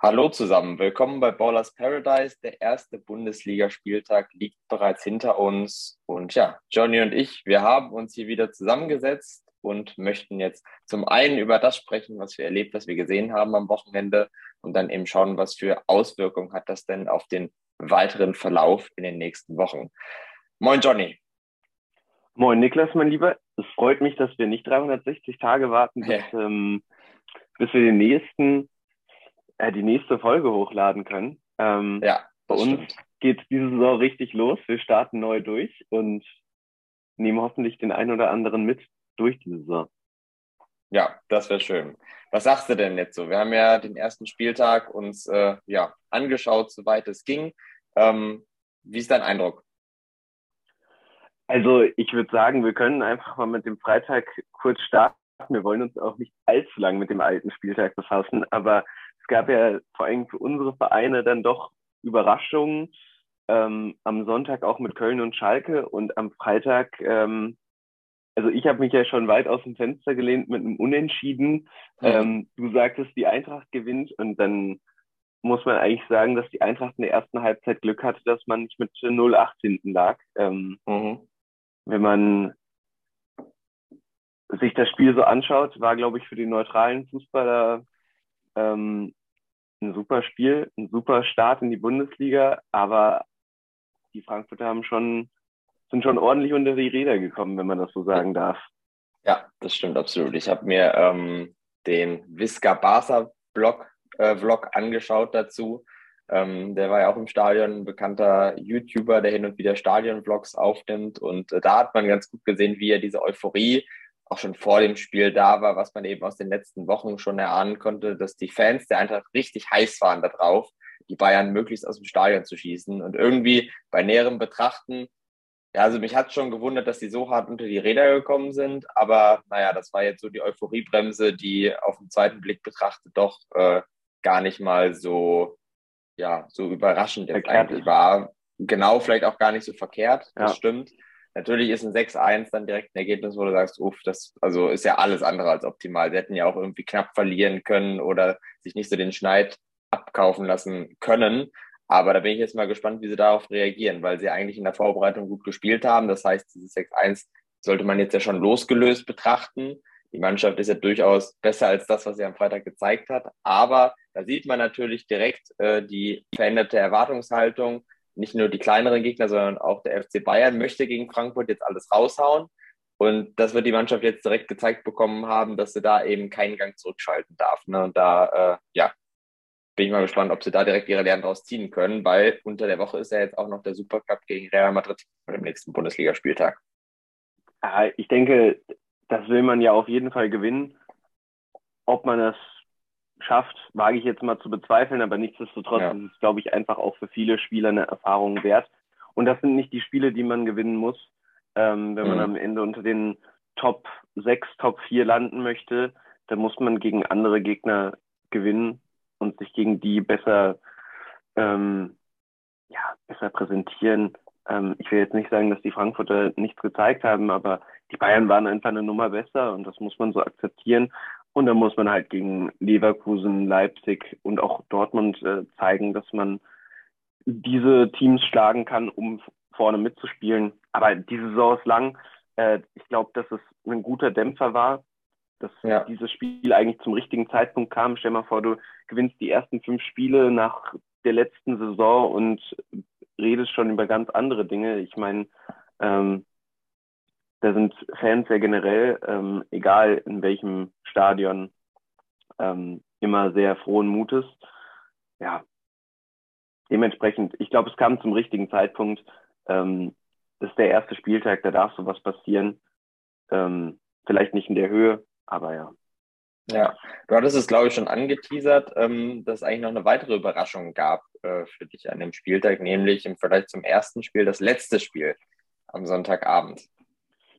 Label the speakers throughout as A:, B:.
A: Hallo zusammen, willkommen bei Ballers Paradise. Der erste Bundesligaspieltag liegt bereits hinter uns. Und ja, Johnny und ich, wir haben uns hier wieder zusammengesetzt und möchten jetzt zum einen über das sprechen, was wir erlebt, was wir gesehen haben am Wochenende und dann eben schauen, was für Auswirkungen hat das denn auf den weiteren Verlauf in den nächsten Wochen. Moin Johnny.
B: Moin Niklas, mein Lieber. Es freut mich, dass wir nicht 360 Tage warten, bis, ja. ähm, bis wir den nächsten äh, die nächste Folge hochladen können. Ähm, ja, bei uns geht diese Saison richtig los. Wir starten neu durch und nehmen hoffentlich den einen oder anderen mit durch die Saison.
A: Ja, das wäre schön. Was sagst du denn jetzt so? Wir haben ja den ersten Spieltag uns äh, ja, angeschaut, soweit es ging. Ähm, wie ist dein Eindruck?
B: Also ich würde sagen, wir können einfach mal mit dem Freitag kurz starten. Wir wollen uns auch nicht allzu lang mit dem alten Spieltag befassen, aber gab ja vor allem für unsere Vereine dann doch Überraschungen. Ähm, am Sonntag auch mit Köln und Schalke und am Freitag, ähm, also ich habe mich ja schon weit aus dem Fenster gelehnt mit einem Unentschieden. Ähm, du sagtest, die Eintracht gewinnt und dann muss man eigentlich sagen, dass die Eintracht in der ersten Halbzeit Glück hatte, dass man nicht mit 0-8 hinten lag. Ähm, mhm. Wenn man sich das Spiel so anschaut, war, glaube ich, für die neutralen Fußballer ähm, ein super Spiel, ein super Start in die Bundesliga, aber die Frankfurter haben schon, sind schon ordentlich unter die Räder gekommen, wenn man das so sagen darf.
A: Ja, das stimmt absolut. Ich habe mir ähm, den Visca Barca Blog, äh, Vlog angeschaut dazu. Ähm, der war ja auch im Stadion ein bekannter YouTuber, der hin und wieder Stadion-Vlogs aufnimmt. Und äh, da hat man ganz gut gesehen, wie er diese Euphorie auch schon vor dem Spiel da war, was man eben aus den letzten Wochen schon erahnen konnte, dass die Fans der Eintracht richtig heiß waren darauf, die Bayern möglichst aus dem Stadion zu schießen. Und irgendwie bei näherem Betrachten, ja, also mich hat schon gewundert, dass die so hart unter die Räder gekommen sind, aber naja, das war jetzt so die Euphoriebremse, die auf den zweiten Blick betrachtet doch äh, gar nicht mal so, ja, so überraschend jetzt eigentlich war. Genau, vielleicht auch gar nicht so verkehrt, das ja. stimmt. Natürlich ist ein 6-1 dann direkt ein Ergebnis, wo du sagst, uff, das also ist ja alles andere als optimal. Sie hätten ja auch irgendwie knapp verlieren können oder sich nicht so den Schneid abkaufen lassen können. Aber da bin ich jetzt mal gespannt, wie sie darauf reagieren, weil sie eigentlich in der Vorbereitung gut gespielt haben. Das heißt, dieses 6-1 sollte man jetzt ja schon losgelöst betrachten. Die Mannschaft ist ja durchaus besser als das, was sie am Freitag gezeigt hat. Aber da sieht man natürlich direkt äh, die veränderte Erwartungshaltung nicht nur die kleineren Gegner, sondern auch der FC Bayern möchte gegen Frankfurt jetzt alles raushauen. Und das wird die Mannschaft jetzt direkt gezeigt bekommen haben, dass sie da eben keinen Gang zurückschalten darf. Ne? Und da, äh, ja, bin ich mal gespannt, ob sie da direkt ihre Lehren draus ziehen können, weil unter der Woche ist ja jetzt auch noch der Supercup gegen Real Madrid im nächsten Bundesligaspieltag.
B: Ich denke, das will man ja auf jeden Fall gewinnen. Ob man das schafft, wage ich jetzt mal zu bezweifeln, aber nichtsdestotrotz ja. ist es, glaube ich, einfach auch für viele Spieler eine Erfahrung wert. Und das sind nicht die Spiele, die man gewinnen muss, ähm, wenn mhm. man am Ende unter den Top 6, Top 4 landen möchte, dann muss man gegen andere Gegner gewinnen und sich gegen die besser, ähm, ja, besser präsentieren. Ähm, ich will jetzt nicht sagen, dass die Frankfurter nichts gezeigt haben, aber die Bayern waren einfach eine Nummer besser und das muss man so akzeptieren. Und dann muss man halt gegen Leverkusen, Leipzig und auch Dortmund äh, zeigen, dass man diese Teams schlagen kann, um vorne mitzuspielen. Aber die Saison ist lang. Äh, ich glaube, dass es ein guter Dämpfer war, dass ja. dieses Spiel eigentlich zum richtigen Zeitpunkt kam. Stell mal vor, du gewinnst die ersten fünf Spiele nach der letzten Saison und redest schon über ganz andere Dinge. Ich meine, ähm, da sind Fans ja generell, ähm, egal in welchem Stadion, ähm, immer sehr frohen Mutes. Ja, dementsprechend, ich glaube, es kam zum richtigen Zeitpunkt. Ähm, das ist der erste Spieltag, da darf sowas passieren. Ähm, vielleicht nicht in der Höhe, aber ja.
A: Ja, du hattest es, glaube ich, schon angeteasert, ähm, dass es eigentlich noch eine weitere Überraschung gab äh, für dich an dem Spieltag, nämlich im Vergleich zum ersten Spiel das letzte Spiel am Sonntagabend.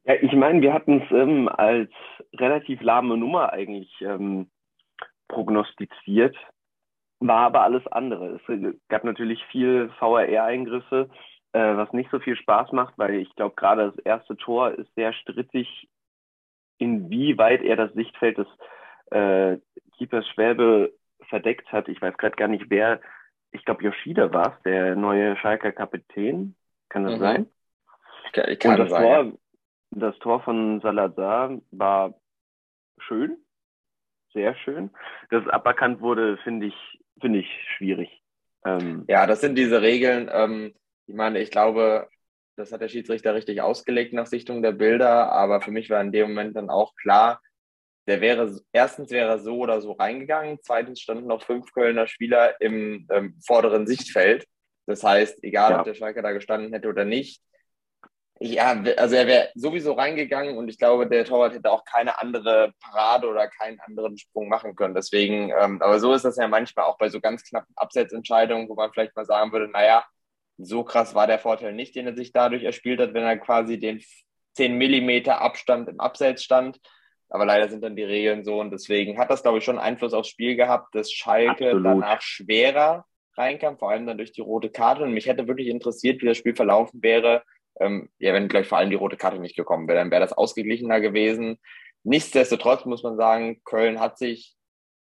B: Ja, ich meine, wir hatten es ähm, als relativ lahme Nummer eigentlich ähm, prognostiziert, war aber alles andere. Es gab natürlich viel VRR-Eingriffe, äh, was nicht so viel Spaß macht, weil ich glaube, gerade das erste Tor ist sehr strittig, inwieweit er das Sichtfeld des äh, Keepers Schwäbe verdeckt hat. Ich weiß gerade gar nicht, wer, ich glaube Yoshida war es, der neue Schalker Kapitän. Kann das mhm. sein?
A: Ich kann,
B: Und das
A: sein,
B: Tor,
A: ja.
B: Das Tor von Salazar war schön, sehr schön. Dass es aberkannt wurde, finde ich, finde ich schwierig.
A: Ähm, ja, das sind diese Regeln. Ähm, ich meine, ich glaube, das hat der Schiedsrichter richtig ausgelegt nach Sichtung der Bilder, aber für mich war in dem Moment dann auch klar, der wäre, erstens wäre er so oder so reingegangen, zweitens standen noch fünf Kölner Spieler im ähm, vorderen Sichtfeld. Das heißt, egal ja. ob der Schalke da gestanden hätte oder nicht, ja, also er wäre sowieso reingegangen und ich glaube, der Torwart hätte auch keine andere Parade oder keinen anderen Sprung machen können. Deswegen, ähm, aber so ist das ja manchmal auch bei so ganz knappen Absetzentscheidungen, wo man vielleicht mal sagen würde, naja, so krass war der Vorteil nicht, den er sich dadurch erspielt hat, wenn er quasi den 10 Millimeter Abstand im Abseits stand. Aber leider sind dann die Regeln so und deswegen hat das, glaube ich, schon Einfluss aufs Spiel gehabt, dass Schalke Absolut. danach schwerer reinkam, vor allem dann durch die rote Karte. Und mich hätte wirklich interessiert, wie das Spiel verlaufen wäre, ähm, ja, wenn gleich vor allem die rote Karte nicht gekommen wäre, dann wäre das ausgeglichener gewesen. Nichtsdestotrotz muss man sagen, Köln hat sich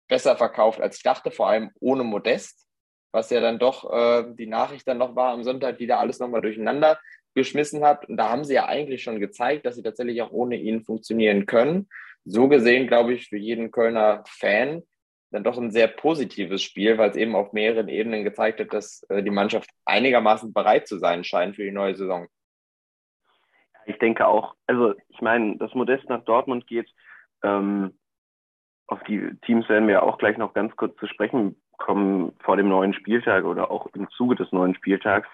A: besser verkauft, als ich dachte, vor allem ohne Modest, was ja dann doch äh, die Nachricht dann noch war am Sonntag, die da alles nochmal durcheinander geschmissen hat. Und da haben sie ja eigentlich schon gezeigt, dass sie tatsächlich auch ohne ihn funktionieren können. So gesehen, glaube ich, für jeden Kölner Fan dann doch ein sehr positives Spiel, weil es eben auf mehreren Ebenen gezeigt hat, dass äh, die Mannschaft einigermaßen bereit zu sein scheint für die neue Saison.
B: Ich denke auch, also ich meine, dass Modest nach Dortmund geht, ähm, auf die Teams werden wir auch gleich noch ganz kurz zu sprechen kommen vor dem neuen Spieltag oder auch im Zuge des neuen Spieltags.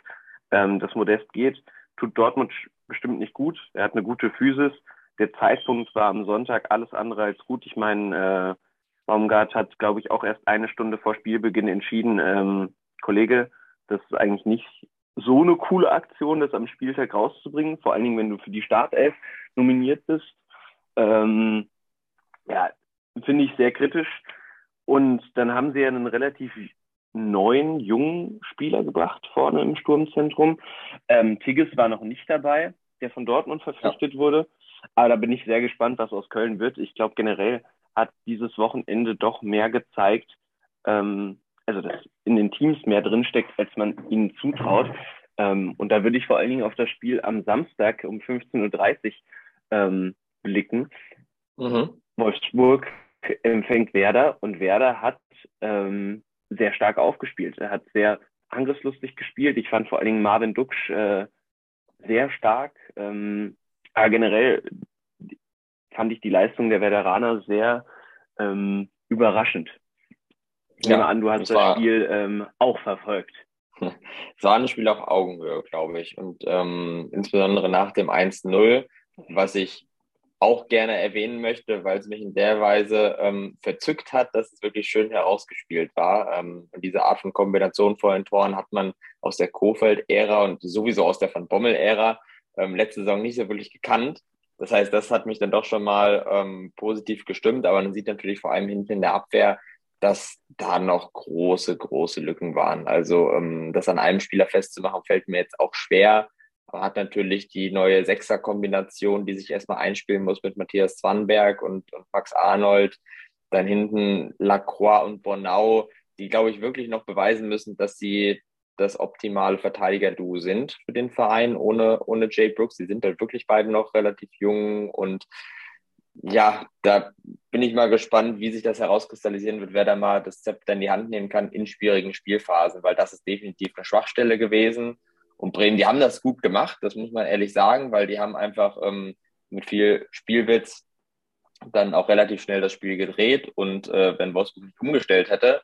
B: Ähm, dass Modest geht, tut Dortmund bestimmt nicht gut. Er hat eine gute Physis. Der Zeitpunkt war am Sonntag alles andere als gut. Ich meine, äh, Baumgart hat, glaube ich, auch erst eine Stunde vor Spielbeginn entschieden, ähm, Kollege, das ist eigentlich nicht so eine coole Aktion, das am Spieltag rauszubringen, vor allen Dingen, wenn du für die Startelf nominiert bist. Ähm, ja, finde ich sehr kritisch. Und dann haben sie ja einen relativ neuen, jungen Spieler gebracht vorne im Sturmzentrum. Ähm, Tigges war noch nicht dabei, der von Dortmund verpflichtet ja. wurde. Aber da bin ich sehr gespannt, was aus Köln wird. Ich glaube, generell hat dieses Wochenende doch mehr gezeigt, ähm, also dass in den Teams mehr drinsteckt, als man ihnen zutraut. Ähm, und da würde ich vor allen Dingen auf das Spiel am Samstag um 15.30 Uhr ähm, blicken. Mhm. Wolfsburg empfängt Werder und Werder hat ähm, sehr stark aufgespielt. Er hat sehr angriffslustig gespielt. Ich fand vor allen Dingen Marvin Duksch äh, sehr stark. Ähm, aber generell fand ich die Leistung der Werderaner sehr ähm, überraschend. Ich ja, nehme an, du hast das, war, Spiel ähm, auch verfolgt.
A: Es war ein Spiel auf Augenhöhe, glaube ich. Und ähm, insbesondere nach dem 1-0, was ich auch gerne erwähnen möchte, weil es mich in der Weise ähm, verzückt hat, dass es wirklich schön herausgespielt war. Ähm, und diese Art von Kombination vor den Toren hat man aus der Kofeld-Ära und sowieso aus der Van Bommel-Ära ähm, letzte Saison nicht so wirklich gekannt. Das heißt, das hat mich dann doch schon mal ähm, positiv gestimmt, aber man sieht natürlich vor allem hinten in der Abwehr, dass da noch große, große Lücken waren. Also ähm, das an einem Spieler festzumachen, fällt mir jetzt auch schwer. Aber hat natürlich die neue Sechser-Kombination, die sich erstmal einspielen muss mit Matthias Zwanberg und, und Max Arnold. Dann hinten Lacroix und Bornau, die, glaube ich, wirklich noch beweisen müssen, dass sie das optimale Verteidiger-Duo sind für den Verein ohne, ohne Jay Brooks. Die sind halt wirklich beide noch relativ jung und ja, da bin ich mal gespannt, wie sich das herauskristallisieren wird, wer da mal das Zepter in die Hand nehmen kann in schwierigen Spielphasen, weil das ist definitiv eine Schwachstelle gewesen. Und Bremen, die haben das gut gemacht, das muss man ehrlich sagen, weil die haben einfach ähm, mit viel Spielwitz dann auch relativ schnell das Spiel gedreht. Und äh, wenn Wolfsburg nicht umgestellt hätte,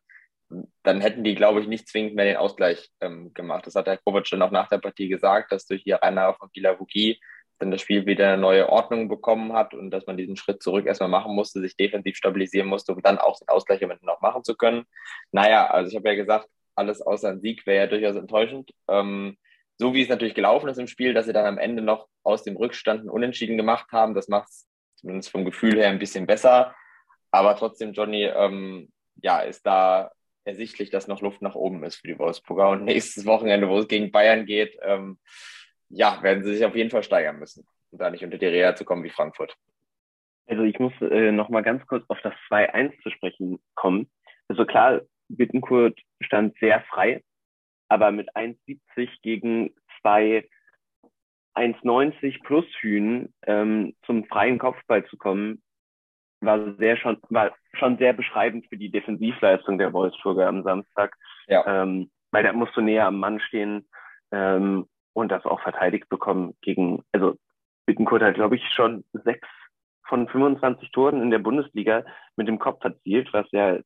A: dann hätten die, glaube ich, nicht zwingend mehr den Ausgleich ähm, gemacht. Das hat der Kovac dann auch nach der Partie gesagt, dass durch die Rainer von Kilavugi dann das Spiel wieder eine neue Ordnung bekommen hat und dass man diesen Schritt zurück erstmal machen musste, sich defensiv stabilisieren musste, um dann auch den Ausgleich eventuell noch machen zu können. Naja, also ich habe ja gesagt, alles außer ein Sieg wäre ja durchaus enttäuschend. Ähm, so wie es natürlich gelaufen ist im Spiel, dass sie dann am Ende noch aus dem Rückstand einen Unentschieden gemacht haben, das macht es zumindest vom Gefühl her ein bisschen besser. Aber trotzdem, Johnny, ähm, ja, ist da ersichtlich, dass noch Luft nach oben ist für die Wolfsburger. Und nächstes Wochenende, wo es gegen Bayern geht, ähm, ja, werden sie sich auf jeden Fall steigern müssen, um da nicht unter die Reha zu kommen wie Frankfurt.
B: Also ich muss äh, noch mal ganz kurz auf das 2-1 zu sprechen kommen. also klar, Bittenkurt stand sehr frei, aber mit 1,70 gegen zwei 1,90 plus Hühn ähm, zum freien Kopfball zu kommen, war sehr schon, war schon sehr beschreibend für die Defensivleistung der Wolfsburger am Samstag. Ja. Ähm, weil da musst du näher am Mann stehen ähm, und das auch verteidigt bekommen gegen, also Bittenkurt hat, glaube ich, schon sechs von 25 Toren in der Bundesliga mit dem Kopf erzielt, was ja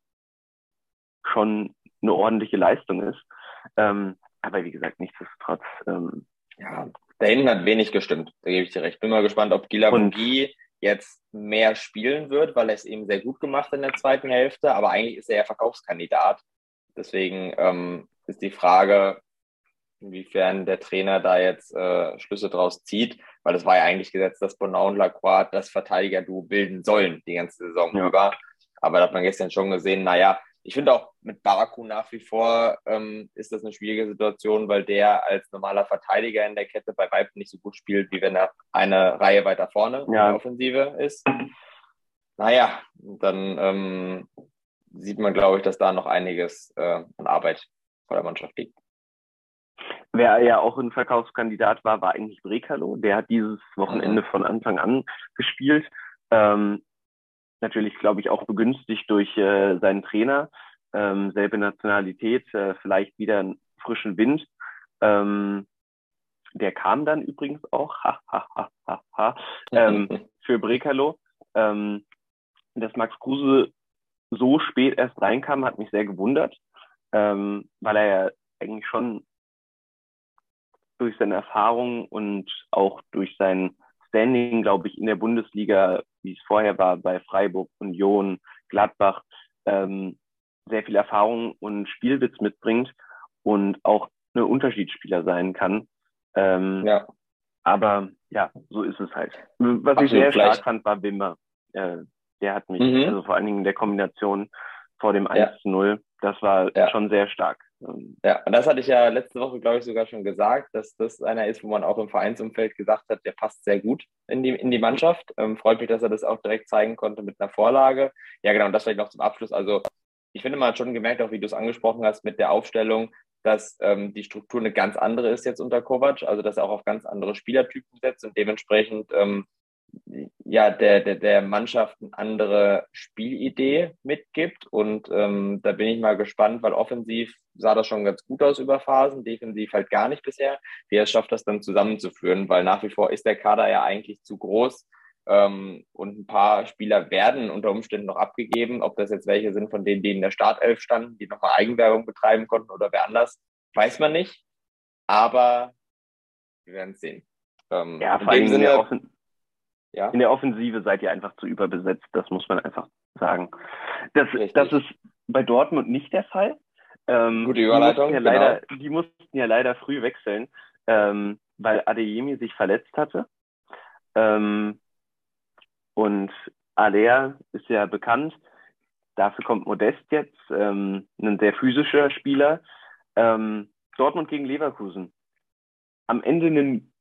B: schon eine ordentliche Leistung ist. Ähm, aber wie gesagt, nichtsdestotrotz. Ähm,
A: ja, da hinten hat wenig gestimmt, da gebe ich dir recht. Bin mal gespannt, ob Gila Bungi jetzt mehr spielen wird, weil er es eben sehr gut gemacht in der zweiten Hälfte, aber eigentlich ist er ja Verkaufskandidat. Deswegen ähm, ist die Frage, inwiefern der Trainer da jetzt äh, Schlüsse draus zieht, weil es war ja eigentlich gesetzt, dass Bonau und Lacroix das Verteidiger-Duo bilden sollen die ganze Saison ja. über. Aber da hat man gestern schon gesehen, naja, ich finde auch mit Baraku nach wie vor ähm, ist das eine schwierige Situation, weil der als normaler Verteidiger in der Kette bei Weitem nicht so gut spielt, wie wenn er eine Reihe weiter vorne ja. in der Offensive ist. Naja, dann ähm, sieht man, glaube ich, dass da noch einiges äh, an Arbeit vor der Mannschaft liegt.
B: Wer ja auch ein Verkaufskandidat war, war eigentlich Brekalo. Der hat dieses Wochenende mhm. von Anfang an gespielt. Ähm, natürlich, glaube ich, auch begünstigt durch äh, seinen Trainer. Ähm, selbe Nationalität, äh, vielleicht wieder einen frischen Wind. Ähm, der kam dann übrigens auch ha, ha, ha, ha, ha, ähm, für Brekalo. Ähm, dass Max Kruse so spät erst reinkam, hat mich sehr gewundert, ähm, weil er ja eigentlich schon durch seine Erfahrung und auch durch sein Standing, glaube ich, in der Bundesliga, wie es vorher war, bei Freiburg, Union, Gladbach, ähm, sehr viel Erfahrung und Spielwitz mitbringt und auch eine Unterschiedsspieler sein kann. Ähm, ja. Aber ja, so ist es halt. Was Absolut, ich sehr vielleicht. stark fand, war Wimmer. Äh, der hat mich, mhm. also vor allen Dingen in der Kombination vor dem 1 ja. 0, das war ja. schon sehr stark.
A: Ähm, ja, und das hatte ich ja letzte Woche, glaube ich, sogar schon gesagt, dass das einer ist, wo man auch im Vereinsumfeld gesagt hat, der passt sehr gut in die, in die Mannschaft. Ähm, freut mich, dass er das auch direkt zeigen konnte mit einer Vorlage. Ja, genau, und das vielleicht noch zum Abschluss. Also, ich finde, man hat schon gemerkt, auch wie du es angesprochen hast, mit der Aufstellung, dass ähm, die Struktur eine ganz andere ist jetzt unter Kovac, also dass er auch auf ganz andere Spielertypen setzt und dementsprechend ähm, ja, der, der, der Mannschaft eine andere Spielidee mitgibt. Und ähm, da bin ich mal gespannt, weil offensiv sah das schon ganz gut aus über Phasen, defensiv halt gar nicht bisher. Wie er es schafft, das dann zusammenzuführen, weil nach wie vor ist der Kader ja eigentlich zu groß. Ähm, und ein paar Spieler werden unter Umständen noch abgegeben. Ob das jetzt welche sind von denen, die in der Startelf standen, die nochmal Eigenwerbung betreiben konnten oder wer anders, weiß man nicht. Aber wir werden es sehen.
B: Ähm, ja, vor allem Sinne, offen ja. In der Offensive seid ihr einfach zu überbesetzt, das muss man einfach sagen. Das, das ist bei Dortmund nicht der Fall. Ähm, Gute Überleitung. Die mussten, ja genau. leider, die mussten ja leider früh wechseln, ähm, weil Adeyemi sich verletzt hatte. Ähm, und Alea ist ja bekannt. Dafür kommt Modest jetzt, ähm, ein sehr physischer Spieler. Ähm, Dortmund gegen Leverkusen. Am Ende ein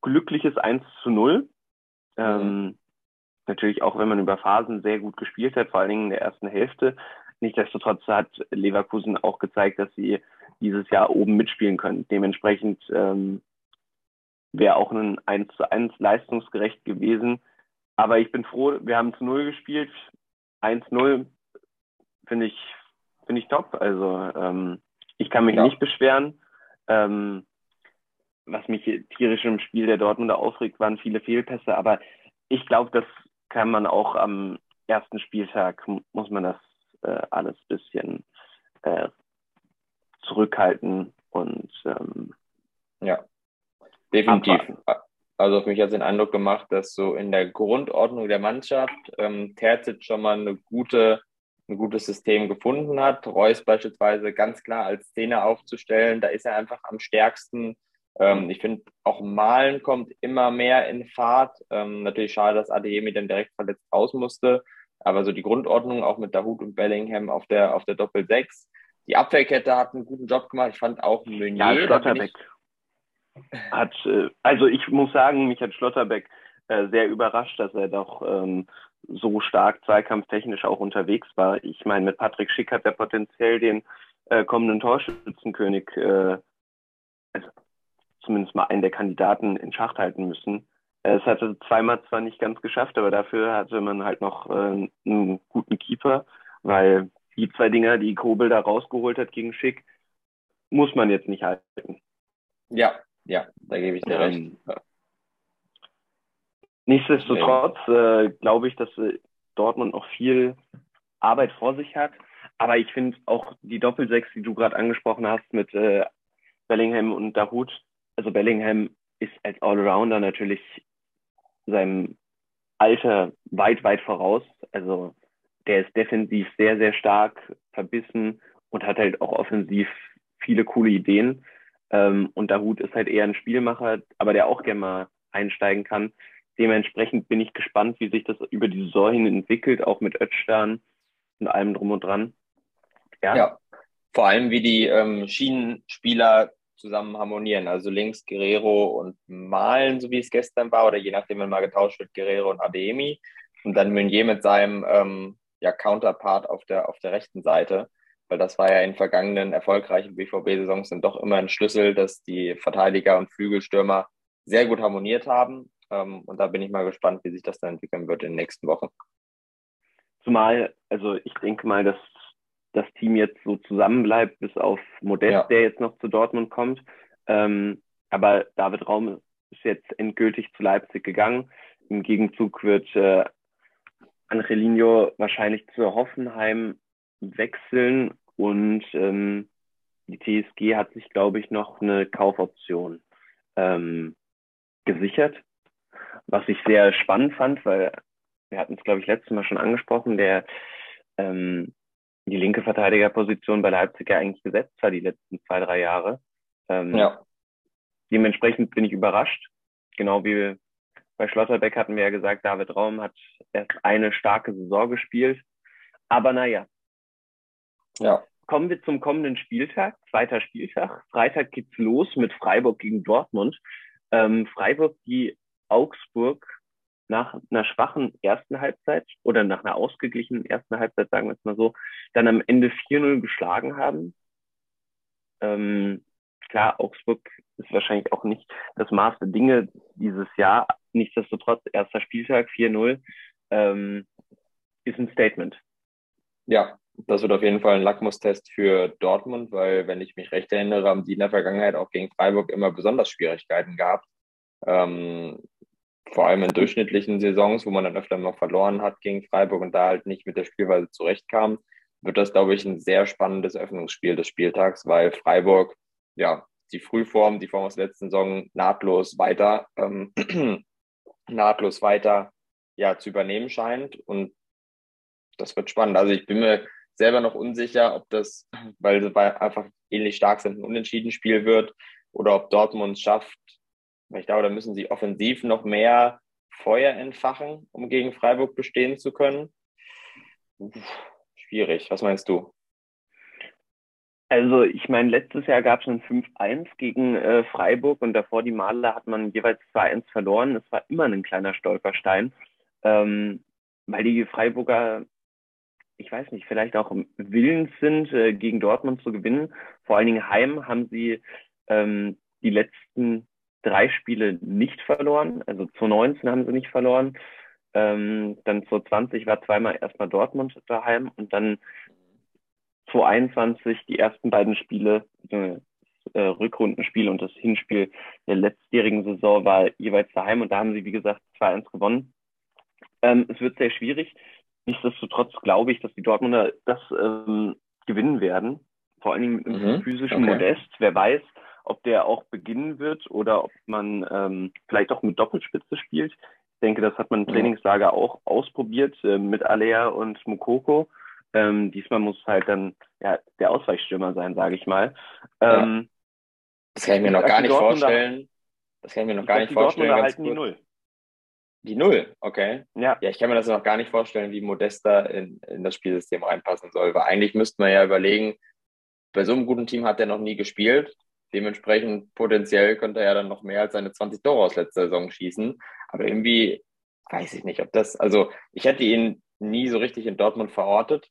B: glückliches 1 zu 0. Ähm, natürlich auch, wenn man über Phasen sehr gut gespielt hat, vor allen Dingen in der ersten Hälfte. Nichtsdestotrotz hat Leverkusen auch gezeigt, dass sie dieses Jahr oben mitspielen können. Dementsprechend ähm, wäre auch ein 1 zu 1 leistungsgerecht gewesen. Aber ich bin froh, wir haben zu Null gespielt. 1-0 finde ich, finde ich top. Also ähm, ich kann mich ja. nicht beschweren. Ähm, was mich tierisch im Spiel der Dortmunder aufregt, waren viele Fehlpässe. Aber ich glaube, das kann man auch am ersten Spieltag, muss man das äh, alles ein bisschen äh, zurückhalten und ähm,
A: ja, definitiv. Abwarten. Also auf mich hat es den Eindruck gemacht, dass so in der Grundordnung der Mannschaft ähm, Terzic schon mal eine gute, ein gutes System gefunden hat. Reus beispielsweise ganz klar als Szene aufzustellen, da ist er einfach am stärksten ähm, ich finde, auch Malen kommt immer mehr in Fahrt. Ähm, natürlich schade, dass Adeyemi dann direkt verletzt raus musste. Aber so die Grundordnung auch mit Dahut und Bellingham auf der, auf der Doppel-6. Die Abwehrkette hat einen guten Job gemacht. Ich fand auch Meunier.
B: Ja, Schlotterbeck hat, äh, also ich muss sagen, mich hat Schlotterbeck äh, sehr überrascht, dass er doch ähm, so stark zweikampftechnisch auch unterwegs war. Ich meine, mit Patrick Schick hat er potenziell den äh, kommenden Torschützenkönig, äh, also zumindest mal einen der Kandidaten in Schacht halten müssen. Es hatte zweimal zwar nicht ganz geschafft, aber dafür hatte man halt noch äh, einen guten Keeper, weil die zwei Dinger, die Kobel da rausgeholt hat gegen Schick, muss man jetzt nicht halten.
A: Ja, ja, da gebe ich dir ähm, recht.
B: Nichtsdestotrotz äh, glaube ich, dass äh, Dortmund noch viel Arbeit vor sich hat. Aber ich finde auch die Doppelsechs, die du gerade angesprochen hast mit äh, Bellingham und Dahut, also Bellingham ist als Allrounder natürlich seinem Alter weit, weit voraus. Also der ist defensiv sehr, sehr stark verbissen und hat halt auch offensiv viele coole Ideen. Ähm, und Dahut ist halt eher ein Spielmacher, aber der auch gerne mal einsteigen kann. Dementsprechend bin ich gespannt, wie sich das über die Saison hin entwickelt, auch mit Ötstern und allem drum und dran.
A: Ja, ja. vor allem wie die ähm, Schienenspieler zusammen harmonieren. Also links Guerrero und Malen, so wie es gestern war, oder je nachdem, wenn mal getauscht wird, Guerrero und Ademi. Und dann Meunier mit seinem ähm, ja, Counterpart auf der, auf der rechten Seite. Weil das war ja in vergangenen erfolgreichen BVB-Saisons dann doch immer ein Schlüssel, dass die Verteidiger und Flügelstürmer sehr gut harmoniert haben. Ähm, und da bin ich mal gespannt, wie sich das dann entwickeln wird in den nächsten Wochen.
B: Zumal, also ich denke mal, dass das Team jetzt so zusammenbleibt, bis auf Modest, ja. der jetzt noch zu Dortmund kommt. Ähm, aber David Raum ist jetzt endgültig zu Leipzig gegangen. Im Gegenzug wird äh, Angelino wahrscheinlich zu Hoffenheim wechseln und ähm, die TSG hat sich, glaube ich, noch eine Kaufoption ähm, gesichert, was ich sehr spannend fand, weil wir hatten es, glaube ich, letztes Mal schon angesprochen, der ähm, die linke Verteidigerposition bei Leipzig ja eigentlich gesetzt war die letzten zwei, drei Jahre. Ähm, ja. Dementsprechend bin ich überrascht. Genau wie bei Schlotterbeck hatten wir ja gesagt, David Raum hat erst eine starke Saison gespielt. Aber naja. Ja. Kommen wir zum kommenden Spieltag, zweiter Spieltag. Freitag geht's los mit Freiburg gegen Dortmund. Ähm, Freiburg, die Augsburg nach einer schwachen ersten Halbzeit oder nach einer ausgeglichenen ersten Halbzeit, sagen wir es mal so, dann am Ende 4-0 geschlagen haben. Ähm, klar, Augsburg ist wahrscheinlich auch nicht das Maß der Dinge dieses Jahr. Nichtsdestotrotz, erster Spieltag, 4-0, ähm, ist ein Statement.
A: Ja, das wird auf jeden Fall ein Lackmustest für Dortmund, weil, wenn ich mich recht erinnere, haben die in der Vergangenheit auch gegen Freiburg immer besonders Schwierigkeiten gehabt. Ähm, vor allem in durchschnittlichen Saisons, wo man dann öfter mal verloren hat gegen Freiburg und da halt nicht mit der Spielweise zurechtkam, wird das, glaube ich, ein sehr spannendes Öffnungsspiel des Spieltags, weil Freiburg, ja, die Frühform, die Form aus der letzten Saison nahtlos weiter, ähm, nahtlos weiter, ja, zu übernehmen scheint und das wird spannend. Also ich bin mir selber noch unsicher, ob das, weil sie einfach ähnlich stark sind, ein Unentschieden-Spiel wird oder ob Dortmund es schafft, ich glaube, da müssen sie offensiv noch mehr Feuer entfachen, um gegen Freiburg bestehen zu können. schwierig. Was meinst du?
B: Also ich meine, letztes Jahr gab es ein 5-1 gegen äh, Freiburg und davor die Male hat man jeweils 2-1 verloren. Es war immer ein kleiner Stolperstein, ähm, weil die Freiburger, ich weiß nicht, vielleicht auch willens sind, äh, gegen Dortmund zu gewinnen. Vor allen Dingen heim haben sie ähm, die letzten drei Spiele nicht verloren. Also 2019 haben sie nicht verloren. Ähm, dann 2020 war zweimal erstmal Dortmund daheim und dann 2021 die ersten beiden Spiele, äh, Rückrundenspiel und das Hinspiel der letztjährigen Saison war jeweils daheim und da haben sie, wie gesagt, 2-1 gewonnen. Ähm, es wird sehr schwierig. Nichtsdestotrotz glaube ich, dass die Dortmunder das ähm, gewinnen werden. Vor allen Dingen mit einem mhm, physischen okay. Modest. Wer weiß, ob der auch beginnen wird oder ob man ähm, vielleicht auch mit Doppelspitze spielt. Ich denke, das hat man im Trainingslager auch ausprobiert äh, mit Alea und Mukoko. Ähm, diesmal muss halt dann ja, der Ausweichstürmer sein, sage ich mal. Ähm,
A: das kann ich mir noch gar nicht vorstellen. Das kann ich mir noch gar nicht vorstellen.
B: Halten die Null.
A: Die Null, okay. Ja. ja, ich kann mir das noch gar nicht vorstellen, wie Modesta in, in das Spielsystem reinpassen soll. Weil eigentlich müsste man ja überlegen, bei so einem guten Team hat er noch nie gespielt. Dementsprechend potenziell könnte er dann noch mehr als seine 20 Tore aus letzter Saison schießen. Aber irgendwie weiß ich nicht, ob das, also ich hätte ihn nie so richtig in Dortmund verortet.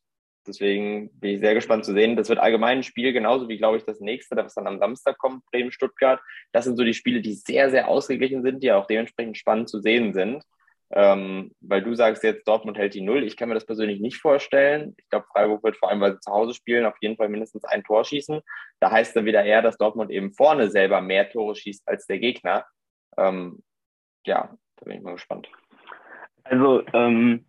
A: Deswegen bin ich sehr gespannt zu sehen. Das wird allgemein ein Spiel, genauso wie, glaube ich, das nächste, das dann am Samstag kommt, Bremen-Stuttgart. Das sind so die Spiele, die sehr, sehr ausgeglichen sind, die auch dementsprechend spannend zu sehen sind. Ähm, weil du sagst jetzt, Dortmund hält die Null. Ich kann mir das persönlich nicht vorstellen. Ich glaube, Freiburg wird vor allem, weil sie zu Hause spielen, auf jeden Fall mindestens ein Tor schießen. Da heißt dann wieder eher, dass Dortmund eben vorne selber mehr Tore schießt als der Gegner. Ähm, ja, da bin ich mal gespannt.
B: Also, ähm,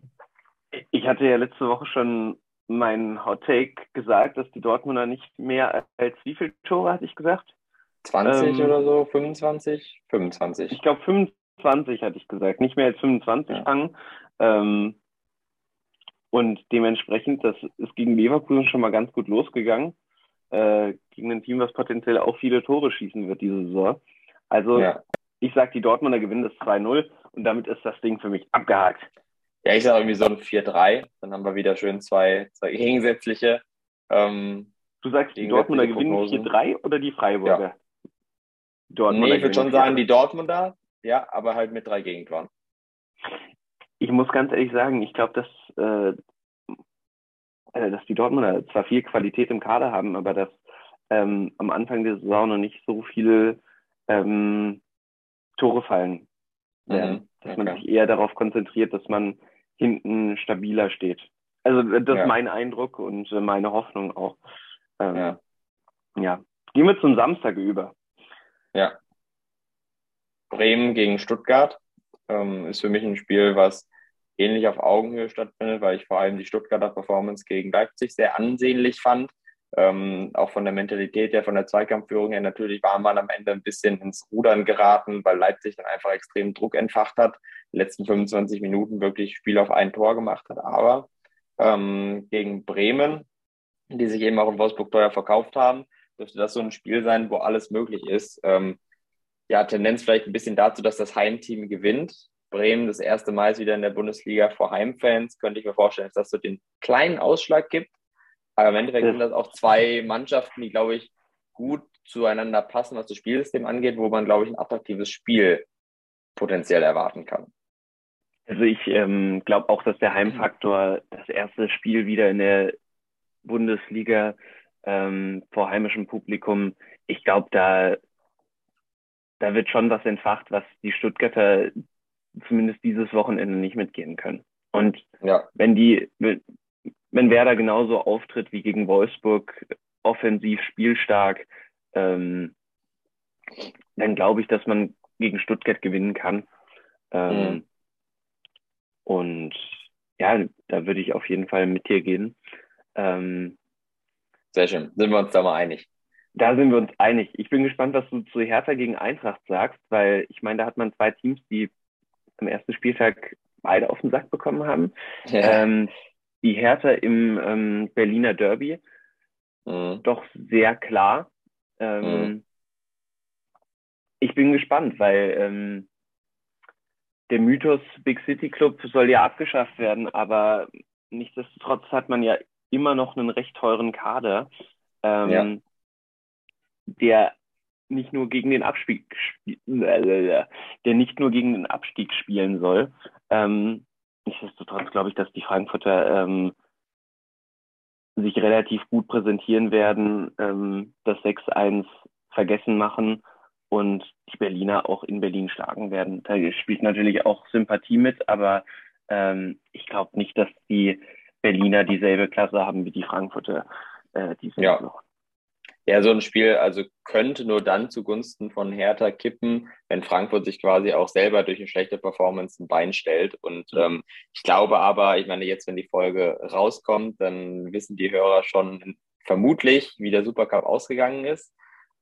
B: ich hatte ja letzte Woche schon meinen Hot Take gesagt, dass die Dortmunder nicht mehr als wie viele Tore hatte ich gesagt?
A: 20 ähm, oder so, 25? 25.
B: Ich glaube 25 hatte ich gesagt, nicht mehr als 25 ja. fangen. Ähm, und dementsprechend, das ist gegen Leverkusen schon mal ganz gut losgegangen. Äh, gegen ein Team, was potenziell auch viele Tore schießen wird diese Saison. Also ja. ich sage, die Dortmunder gewinnen das 2-0 und damit ist das Ding für mich abgehakt.
A: Ja, ich sage irgendwie so ein 4-3. Dann haben wir wieder schön zwei, zwei gegensätzliche. Ähm,
B: du sagst, die Dortmunder gewinnen 4-3 oder die Freiburger? Ja.
A: Dortmunder nee, ich würde schon sagen, die Dortmunder, ja, aber halt mit drei Gegentoren.
B: Ich muss ganz ehrlich sagen, ich glaube, dass, äh, äh, dass die Dortmunder zwar viel Qualität im Kader haben, aber dass ähm, am Anfang der Saison noch nicht so viele ähm, Tore fallen werden. Mhm, dass okay. man sich eher darauf konzentriert, dass man hinten stabiler steht. Also das ja. ist mein Eindruck und äh, meine Hoffnung auch. Ähm, ja. ja. Gehen wir zum Samstag über.
A: Ja. Bremen gegen Stuttgart ähm, ist für mich ein Spiel, was ähnlich auf Augenhöhe stattfindet, weil ich vor allem die Stuttgarter Performance gegen Leipzig sehr ansehnlich fand. Ähm, auch von der Mentalität her, von der Zweikampfführung her, natürlich war man am Ende ein bisschen ins Rudern geraten, weil Leipzig dann einfach extrem Druck entfacht hat, die letzten 25 Minuten wirklich Spiel auf ein Tor gemacht hat. Aber ähm, gegen Bremen, die sich eben auch in Wolfsburg teuer verkauft haben, dürfte das so ein Spiel sein, wo alles möglich ist. Ähm, ja, Tendenz vielleicht ein bisschen dazu, dass das Heimteam gewinnt. Bremen das erste Mal wieder in der Bundesliga vor Heimfans, könnte ich mir vorstellen, dass das so den kleinen Ausschlag gibt. Aber im Endeffekt sind das auch zwei Mannschaften, die, glaube ich, gut zueinander passen, was das Spielsystem angeht, wo man, glaube ich, ein attraktives Spiel potenziell erwarten kann.
B: Also ich ähm, glaube auch, dass der Heimfaktor das erste Spiel wieder in der Bundesliga ähm, vor heimischem Publikum, ich glaube, da, da wird schon was entfacht, was die Stuttgarter zumindest dieses Wochenende nicht mitgehen können. Und ja. wenn die, wenn Werder genauso auftritt wie gegen Wolfsburg, offensiv spielstark, ähm, dann glaube ich, dass man gegen Stuttgart gewinnen kann. Ähm, mhm. Und ja, da würde ich auf jeden Fall mit dir gehen. Ähm,
A: Sehr schön. Sind wir uns da mal einig?
B: Da sind wir uns einig. Ich bin gespannt, was du zu Hertha gegen Eintracht sagst, weil ich meine, da hat man zwei Teams, die am ersten Spieltag beide auf den Sack bekommen haben. Ja. Ähm, die Hertha im ähm, Berliner Derby mhm. doch sehr klar. Ähm, mhm. Ich bin gespannt, weil ähm, der Mythos Big City Club soll ja abgeschafft werden, aber nichtsdestotrotz hat man ja immer noch einen recht teuren Kader, ähm. Der nicht nur gegen den Abstieg, der nicht nur gegen den Abstieg spielen soll. Ähm, nichtsdestotrotz glaube ich, dass die Frankfurter ähm, sich relativ gut präsentieren werden, ähm, das 6-1 vergessen machen und die Berliner auch in Berlin schlagen werden. Da spielt natürlich auch Sympathie mit, aber ähm, ich glaube nicht, dass die Berliner dieselbe Klasse haben wie die Frankfurter äh, diese
A: ja. Saison. Ja, so ein Spiel also könnte nur dann zugunsten von Hertha kippen, wenn Frankfurt sich quasi auch selber durch eine schlechte Performance ein Bein stellt. Und ähm, ich glaube aber, ich meine, jetzt, wenn die Folge rauskommt, dann wissen die Hörer schon vermutlich, wie der Supercup ausgegangen ist.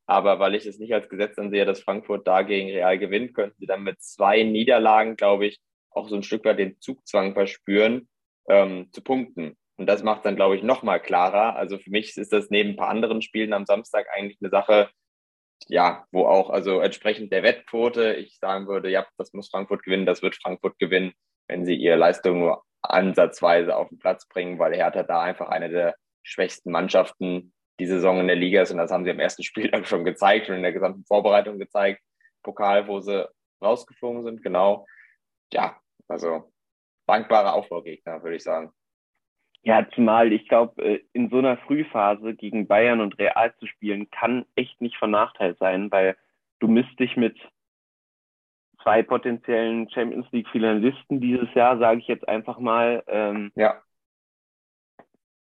A: Aber weil ich es nicht als Gesetz ansehe, dass Frankfurt dagegen Real gewinnt, könnten sie dann mit zwei Niederlagen, glaube ich, auch so ein Stück weit den Zugzwang verspüren, ähm, zu punkten. Und das macht dann, glaube ich, noch mal klarer. Also für mich ist das neben ein paar anderen Spielen am Samstag eigentlich eine Sache, ja, wo auch also entsprechend der Wettquote ich sagen würde, ja, das muss Frankfurt gewinnen, das wird Frankfurt gewinnen, wenn sie ihre Leistung nur ansatzweise auf den Platz bringen, weil Hertha da einfach eine der schwächsten Mannschaften die Saison in der Liga ist. Und das haben sie am ersten Spieltag schon gezeigt und in der gesamten Vorbereitung gezeigt. Pokal, wo sie rausgeflogen sind, genau. Ja, Also dankbarer Aufbaugegner, würde ich sagen.
B: Ja, zumal ich glaube, äh, in so einer Frühphase gegen Bayern und Real zu spielen, kann echt nicht von Nachteil sein, weil du misst dich mit zwei potenziellen Champions League Finalisten dieses Jahr, sage ich jetzt einfach mal. Ähm,
A: ja.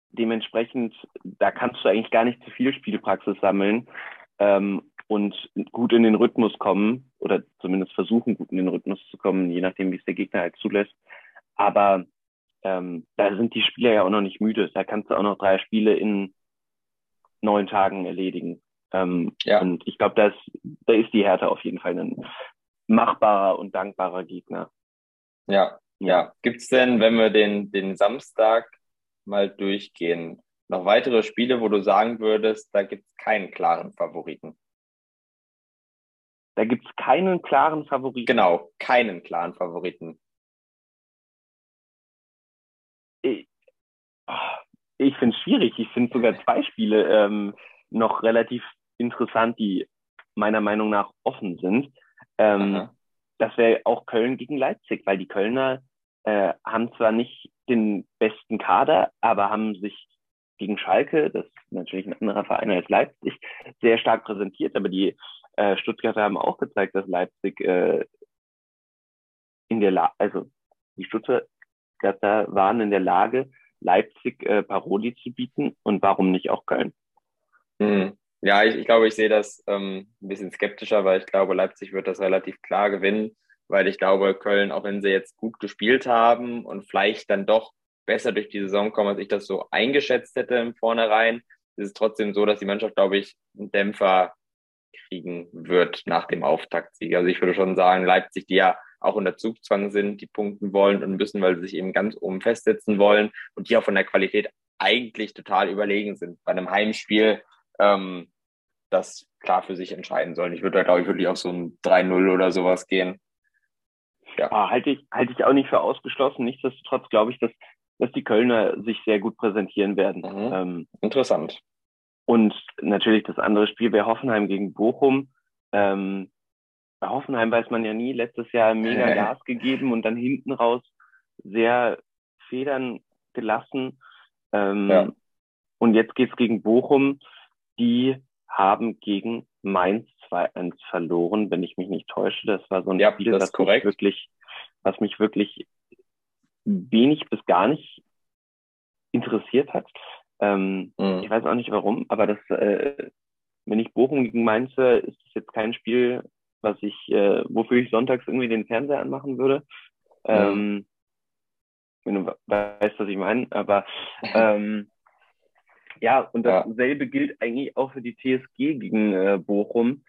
B: Dementsprechend, da kannst du eigentlich gar nicht zu viel Spielpraxis sammeln ähm, und gut in den Rhythmus kommen oder zumindest versuchen, gut in den Rhythmus zu kommen, je nachdem, wie es der Gegner halt zulässt. Aber ähm, da sind die Spieler ja auch noch nicht müde. Da kannst du auch noch drei Spiele in neun Tagen erledigen. Ähm, ja. Und ich glaube, da da ist die Härte auf jeden Fall ein machbarer und dankbarer Gegner.
A: Ja, ja. Gibt es denn, wenn wir den, den Samstag mal durchgehen, noch weitere Spiele, wo du sagen würdest, da gibt es keinen klaren Favoriten?
B: Da gibt es keinen klaren Favoriten.
A: Genau, keinen klaren Favoriten.
B: Ich finde es schwierig. Ich finde sogar zwei Spiele ähm, noch relativ interessant, die meiner Meinung nach offen sind. Ähm, das wäre auch Köln gegen Leipzig, weil die Kölner äh, haben zwar nicht den besten Kader, aber haben sich gegen Schalke, das ist natürlich ein anderer Verein als Leipzig, sehr stark präsentiert. Aber die äh, Stuttgarter haben auch gezeigt, dass Leipzig äh, in der Lage, also die Stuttgarter waren in der Lage, Leipzig äh, Paroli zu bieten und warum nicht auch Köln?
A: Mhm. Ja, ich, ich glaube, ich sehe das ähm, ein bisschen skeptischer, weil ich glaube, Leipzig wird das relativ klar gewinnen, weil ich glaube, Köln, auch wenn sie jetzt gut gespielt haben und vielleicht dann doch besser durch die Saison kommen, als ich das so eingeschätzt hätte im Vornherein, ist es trotzdem so, dass die Mannschaft, glaube ich, einen Dämpfer kriegen wird nach dem Auftaktsieg. Also ich würde schon sagen, Leipzig, die ja auch unter Zugzwang sind, die punkten wollen und müssen, weil sie sich eben ganz oben festsetzen wollen und die auch von der Qualität eigentlich total überlegen sind. Bei einem Heimspiel ähm, das klar für sich entscheiden sollen. Ich würde da, glaube ich, wirklich auf so ein 3-0 oder sowas gehen.
B: Ja. Ah, halte ich, halte ich auch nicht für ausgeschlossen. Nichtsdestotrotz glaube ich, dass, dass die Kölner sich sehr gut präsentieren werden.
A: Mhm. Ähm, Interessant.
B: Und natürlich das andere Spiel wäre Hoffenheim gegen Bochum. Ähm, bei Hoffenheim weiß man ja nie, letztes Jahr mega Gas gegeben und dann hinten raus sehr Federn gelassen. Ähm, ja. Und jetzt geht's gegen Bochum die haben gegen Mainz 2-1 verloren, wenn ich mich nicht täusche. Das war so ein
A: ja, Spiel, das, mich
B: wirklich, was mich wirklich wenig bis gar nicht interessiert hat. Ähm, mhm. Ich weiß auch nicht warum, aber das, äh, wenn ich Bochum gegen Mainz höre, ist das jetzt kein Spiel, was ich, äh, wofür ich sonntags irgendwie den Fernseher anmachen würde. Ähm, wenn du weißt, was ich meine, aber ähm, ja, und dasselbe ja. gilt eigentlich auch für die TSG gegen äh, Bochum.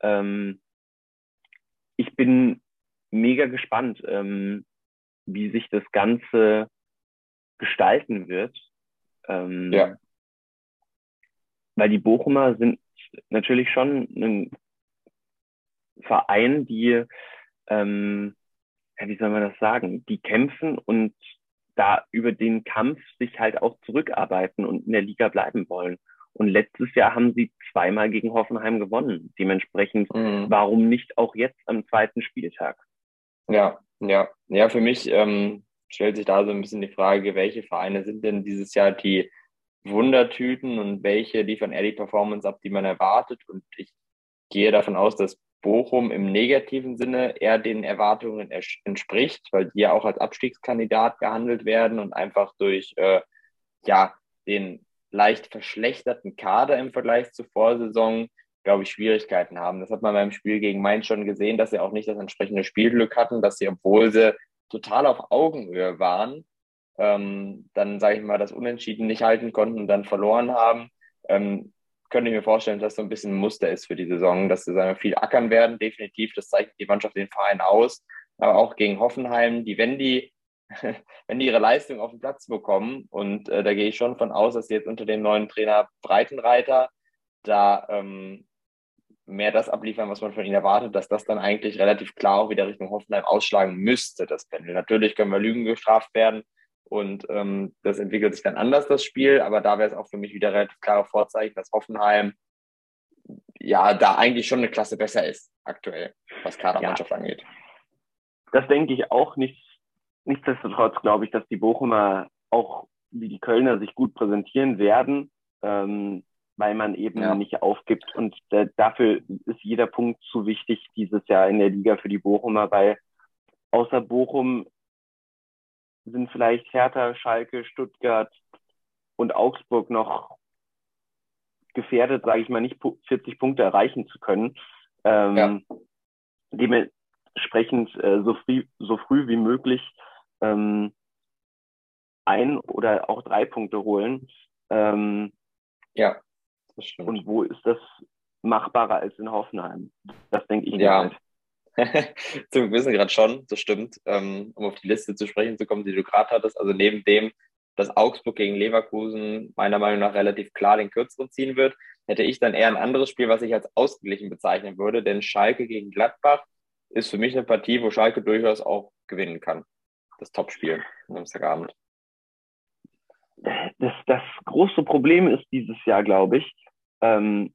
B: Ähm, ich bin mega gespannt, ähm, wie sich das Ganze gestalten wird. Ähm, ja. Weil die Bochumer sind natürlich schon ein Verein, die, ähm, ja, wie soll man das sagen, die kämpfen und da über den Kampf sich halt auch zurückarbeiten und in der Liga bleiben wollen. Und letztes Jahr haben sie zweimal gegen Hoffenheim gewonnen. Dementsprechend, mhm. warum nicht auch jetzt am zweiten Spieltag?
A: Ja, ja, ja, für mich ähm, stellt sich da so ein bisschen die Frage, welche Vereine sind denn dieses Jahr die Wundertüten und welche liefern eher die Performance ab, die man erwartet? Und ich gehe davon aus, dass Bochum im negativen Sinne eher den Erwartungen entspricht, weil die ja auch als Abstiegskandidat gehandelt werden und einfach durch äh, ja, den leicht verschlechterten Kader im Vergleich zur Vorsaison, glaube ich, Schwierigkeiten haben. Das hat man beim Spiel gegen Mainz schon gesehen, dass sie auch nicht das entsprechende Spielglück hatten, dass sie, obwohl sie total auf Augenhöhe waren, ähm, dann, sage ich mal, das Unentschieden nicht halten konnten und dann verloren haben. Ähm, könnte ich mir vorstellen, dass das so ein bisschen ein Muster ist für die Saison, dass sie sagen, viel ackern werden, definitiv. Das zeigt die Mannschaft den Verein aus. Aber auch gegen Hoffenheim, die, wenn die, wenn die ihre Leistung auf den Platz bekommen, und äh, da gehe ich schon von aus, dass sie jetzt unter dem neuen Trainer Breitenreiter da ähm, mehr das abliefern, was man von ihnen erwartet, dass das dann eigentlich relativ klar auch wieder Richtung Hoffenheim ausschlagen müsste, das Pendel. Natürlich können wir Lügen gestraft werden, und ähm, das entwickelt sich dann anders, das Spiel. Aber da wäre es auch für mich wieder relativ klare Vorzeichen, dass Hoffenheim ja da eigentlich schon eine Klasse besser ist aktuell, was Kadermannschaft ja. angeht.
B: Das denke ich auch nicht. nichtsdestotrotz glaube ich, dass die Bochumer auch wie die Kölner sich gut präsentieren werden, ähm, weil man eben ja. nicht aufgibt. Und äh, dafür ist jeder Punkt zu wichtig dieses Jahr in der Liga für die Bochumer, weil außer Bochum sind vielleicht Hertha, Schalke, Stuttgart und Augsburg noch gefährdet, sage ich mal, nicht 40 Punkte erreichen zu können. Ähm, ja. Dementsprechend äh, so, früh, so früh wie möglich ähm, ein oder auch drei Punkte holen. Ähm,
A: ja,
B: das stimmt. Und wo ist das machbarer als in Hoffenheim? Das denke ich
A: ja. Halt. Zum Gewissen gerade schon, das stimmt. Ähm, um auf die Liste zu sprechen zu kommen, die du gerade hattest. Also neben dem, dass Augsburg gegen Leverkusen meiner Meinung nach relativ klar den kürzeren ziehen wird, hätte ich dann eher ein anderes Spiel, was ich als ausgeglichen bezeichnen würde. Denn Schalke gegen Gladbach ist für mich eine Partie, wo Schalke durchaus auch gewinnen kann. Das Topspiel am Samstagabend.
B: Das, das große Problem ist dieses Jahr, glaube ich, ähm,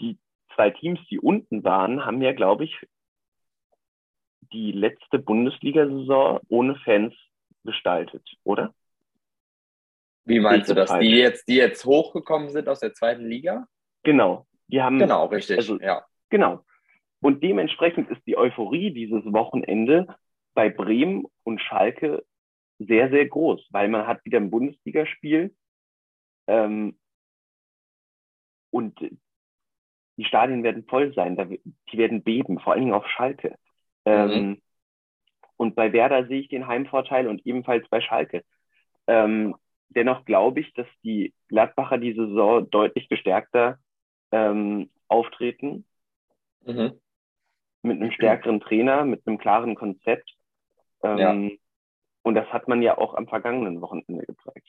B: die zwei Teams, die unten waren, haben ja, glaube ich, die letzte Bundesliga-Saison ohne Fans gestaltet, oder?
A: Wie meinst du das? Die jetzt, die jetzt hochgekommen sind aus der zweiten Liga?
B: Genau. Die haben.
A: Genau, richtig. Also, ja.
B: Genau. Und dementsprechend ist die Euphorie dieses Wochenende bei Bremen und Schalke sehr, sehr groß, weil man hat wieder ein Bundesligaspiel ähm, und die Stadien werden voll sein, die werden beben, vor allen Dingen auf Schalke. Ähm, mhm. Und bei Werder sehe ich den Heimvorteil und ebenfalls bei Schalke. Ähm, dennoch glaube ich, dass die Gladbacher die Saison deutlich gestärkter ähm, auftreten. Mhm. Mit einem stärkeren Trainer, mit einem klaren Konzept. Ähm, ja. Und das hat man ja auch am vergangenen Wochenende gezeigt.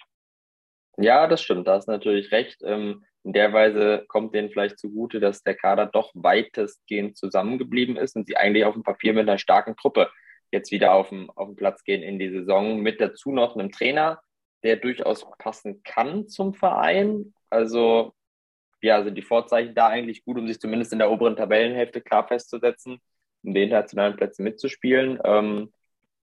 A: Ja, das stimmt, da hast natürlich recht. Ähm, in der Weise kommt denen vielleicht zugute, dass der Kader doch weitestgehend zusammengeblieben ist und sie eigentlich auf dem Papier mit einer starken Truppe jetzt wieder auf den, auf den Platz gehen in die Saison. Mit dazu noch einem Trainer, der durchaus passen kann zum Verein. Also, ja, sind die Vorzeichen da eigentlich gut, um sich zumindest in der oberen Tabellenhälfte klar festzusetzen, um den internationalen Plätzen mitzuspielen. Ähm,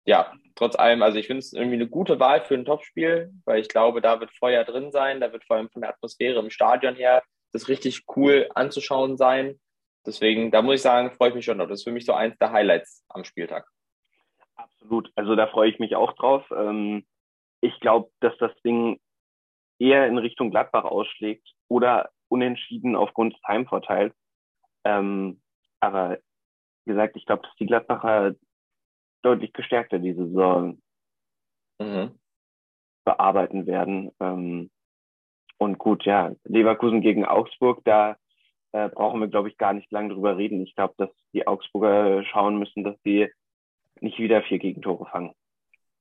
A: ja, trotz allem, also ich finde es irgendwie eine gute Wahl für ein Topspiel, weil ich glaube, da wird Feuer drin sein, da wird vor allem von der Atmosphäre im Stadion her das richtig cool anzuschauen sein. Deswegen, da muss ich sagen, freue ich mich schon drauf. Das ist für mich so eins der Highlights am Spieltag.
B: Absolut. Also da freue ich mich auch drauf. Ähm, ich glaube, dass das Ding eher in Richtung Gladbach ausschlägt oder unentschieden aufgrund des Heimvorteils. Ähm, aber wie gesagt, ich glaube, dass die Gladbacher deutlich gestärkter diese Saison mhm. bearbeiten werden. Ähm, und gut, ja, Leverkusen gegen Augsburg, da äh, brauchen wir, glaube ich, gar nicht lange drüber reden. Ich glaube, dass die Augsburger schauen müssen, dass sie nicht wieder vier Gegentore fangen.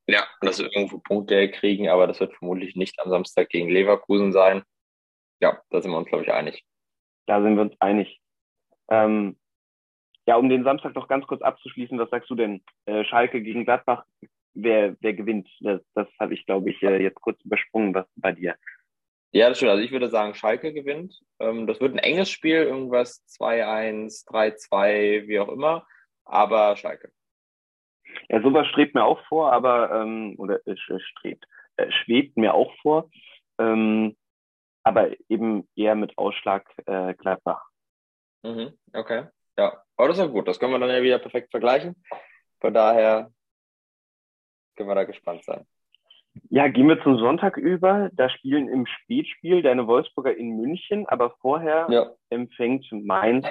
A: Ja, dass sie irgendwo Punkte kriegen, aber das wird vermutlich nicht am Samstag gegen Leverkusen sein. Ja, da sind wir uns, glaube ich, einig.
B: Da sind wir uns einig. Ähm, ja, um den Samstag noch ganz kurz abzuschließen, was sagst du denn? Äh, Schalke gegen Gladbach, wer, wer gewinnt? Das, das habe ich, glaube ich, äh, jetzt kurz übersprungen, was bei dir.
A: Ja, das stimmt. Also ich würde sagen, Schalke gewinnt. Ähm, das wird ein enges Spiel, irgendwas 2-1, 3-2, wie auch immer. Aber Schalke.
B: Ja, sowas strebt mir auch vor, aber ähm, oder äh, strebt, äh, schwebt mir auch vor. Ähm, aber eben eher mit Ausschlag äh, Gladbach.
A: Mhm, okay. Ja, aber das ist ja gut. Das können wir dann ja wieder perfekt vergleichen. Von daher können wir da gespannt sein.
B: Ja, gehen wir zum Sonntag über. Da spielen im Spätspiel deine Wolfsburger in München, aber vorher ja. empfängt Mainz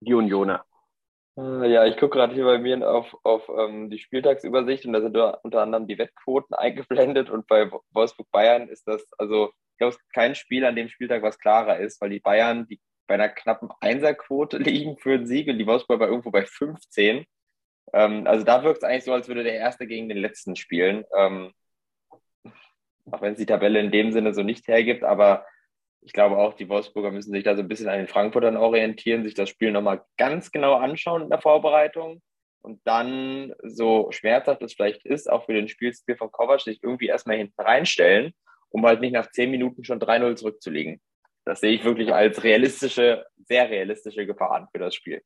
B: die Unioner.
A: Äh, ja, ich gucke gerade hier bei mir auf, auf ähm, die Spieltagsübersicht und da sind unter anderem die Wettquoten eingeblendet und bei Wolfsburg Bayern ist das, also ich glaube, es gibt kein Spiel an dem Spieltag, was klarer ist, weil die Bayern, die bei einer knappen Einserquote liegen für den Sieg und die Wolfsburger irgendwo bei 15. Ähm, also da wirkt es eigentlich so, als würde der Erste gegen den Letzten spielen. Ähm, auch wenn es die Tabelle in dem Sinne so nicht hergibt, aber ich glaube auch, die Wolfsburger müssen sich da so ein bisschen an den Frankfurtern orientieren, sich das Spiel nochmal ganz genau anschauen in der Vorbereitung und dann, so schmerzhaft es vielleicht ist, auch für den Spielstil von Kovac, sich irgendwie erstmal hinten reinstellen, um halt nicht nach zehn Minuten schon 3-0 zurückzulegen. Das sehe ich wirklich als realistische, sehr realistische Gefahr an für das Spiel.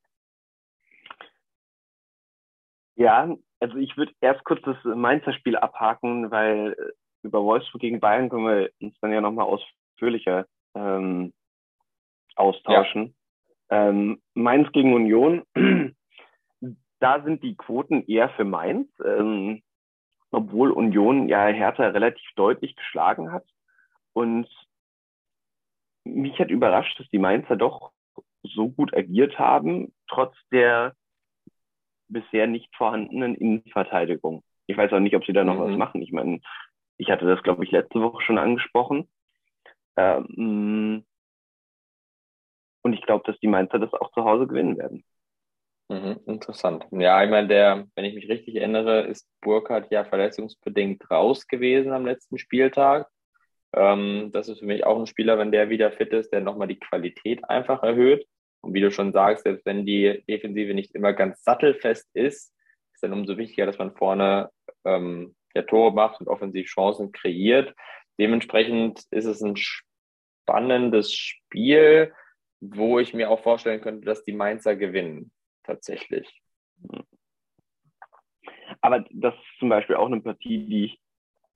B: Ja, also ich würde erst kurz das Mainzer Spiel abhaken, weil äh, über Wolfsburg gegen Bayern können wir uns dann ja nochmal ausführlicher ähm, austauschen. Ja. Ähm, Mainz gegen Union, da sind die Quoten eher für Mainz, ähm, obwohl Union ja Hertha relativ deutlich geschlagen hat. Und mich hat überrascht, dass die Mainzer doch so gut agiert haben, trotz der bisher nicht vorhandenen Innenverteidigung. Ich weiß auch nicht, ob sie da noch mhm. was machen. Ich meine, ich hatte das, glaube ich, letzte Woche schon angesprochen. Ähm, und ich glaube, dass die Mainzer das auch zu Hause gewinnen werden.
A: Mhm, interessant. Ja, ich meine, der, wenn ich mich richtig erinnere, ist Burkhardt ja verletzungsbedingt raus gewesen am letzten Spieltag. Ähm, das ist für mich auch ein Spieler, wenn der wieder fit ist, der nochmal die Qualität einfach erhöht. Und wie du schon sagst, selbst wenn die Defensive nicht immer ganz sattelfest ist, ist dann umso wichtiger, dass man vorne ähm, der Tore macht und offensiv Chancen kreiert. Dementsprechend ist es ein spannendes Spiel, wo ich mir auch vorstellen könnte, dass die Mainzer gewinnen, tatsächlich.
B: Aber das ist zum Beispiel auch eine Partie, die ich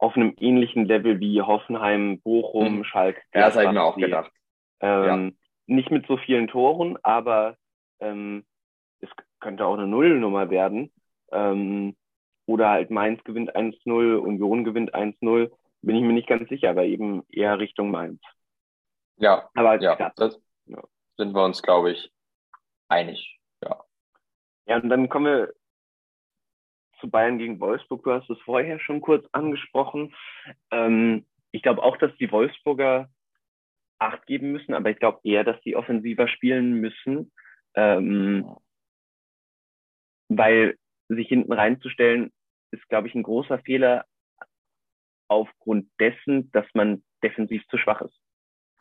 B: auf einem ähnlichen Level wie Hoffenheim, Bochum, mhm. Schalke.
A: Ja, das habe ich mir auch gedacht.
B: Ähm, ja nicht mit so vielen Toren, aber ähm, es könnte auch eine Nullnummer werden. Ähm, oder halt Mainz gewinnt 1-0, Union gewinnt 1-0. Bin ich mir nicht ganz sicher, aber eben eher Richtung Mainz.
A: Ja, aber ja, das ja. sind wir uns, glaube ich, einig. Ja.
B: Ja, und dann kommen wir zu Bayern gegen Wolfsburg. Du hast es vorher schon kurz angesprochen. Ähm, ich glaube auch, dass die Wolfsburger Acht geben müssen, aber ich glaube eher, dass die offensiver spielen müssen, ähm, weil sich hinten reinzustellen, ist, glaube ich, ein großer Fehler aufgrund dessen, dass man defensiv zu schwach ist.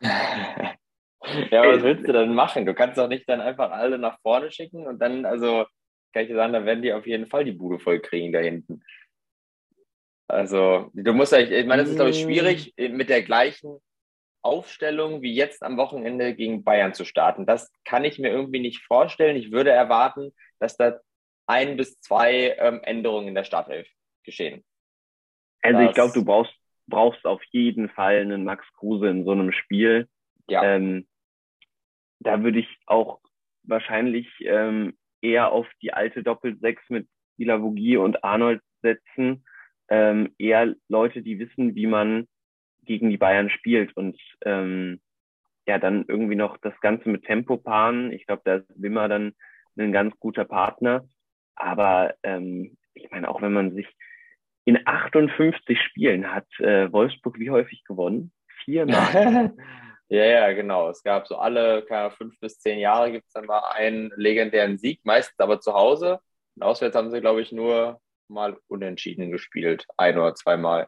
A: ja, aber was willst du dann machen? Du kannst doch nicht dann einfach alle nach vorne schicken und dann, also kann ich dir sagen, dann werden die auf jeden Fall die Bude voll kriegen da hinten. Also, du musst ja, ich meine, das ist, glaube ich, schwierig, mm. mit der gleichen Aufstellung wie jetzt am Wochenende gegen Bayern zu starten. Das kann ich mir irgendwie nicht vorstellen. Ich würde erwarten, dass da ein bis zwei ähm, Änderungen in der Startelf geschehen.
B: Also das, ich glaube, du brauchst, brauchst auf jeden Fall einen Max Kruse in so einem Spiel. Ja. Ähm, da würde ich auch wahrscheinlich ähm, eher auf die alte Doppel-6 mit Ilavogie und Arnold setzen. Ähm, eher Leute, die wissen, wie man gegen die Bayern spielt und ähm, ja, dann irgendwie noch das Ganze mit Tempo paaren. Ich glaube, da ist Wimmer dann ein ganz guter Partner. Aber ähm, ich meine, auch wenn man sich in 58 Spielen hat äh, Wolfsburg wie häufig gewonnen? Viermal.
A: ja, ja, genau. Es gab so alle keine, fünf bis zehn Jahre gibt es dann mal einen legendären Sieg, meistens aber zu Hause. Und auswärts haben sie, glaube ich, nur mal unentschieden gespielt. Ein oder zweimal.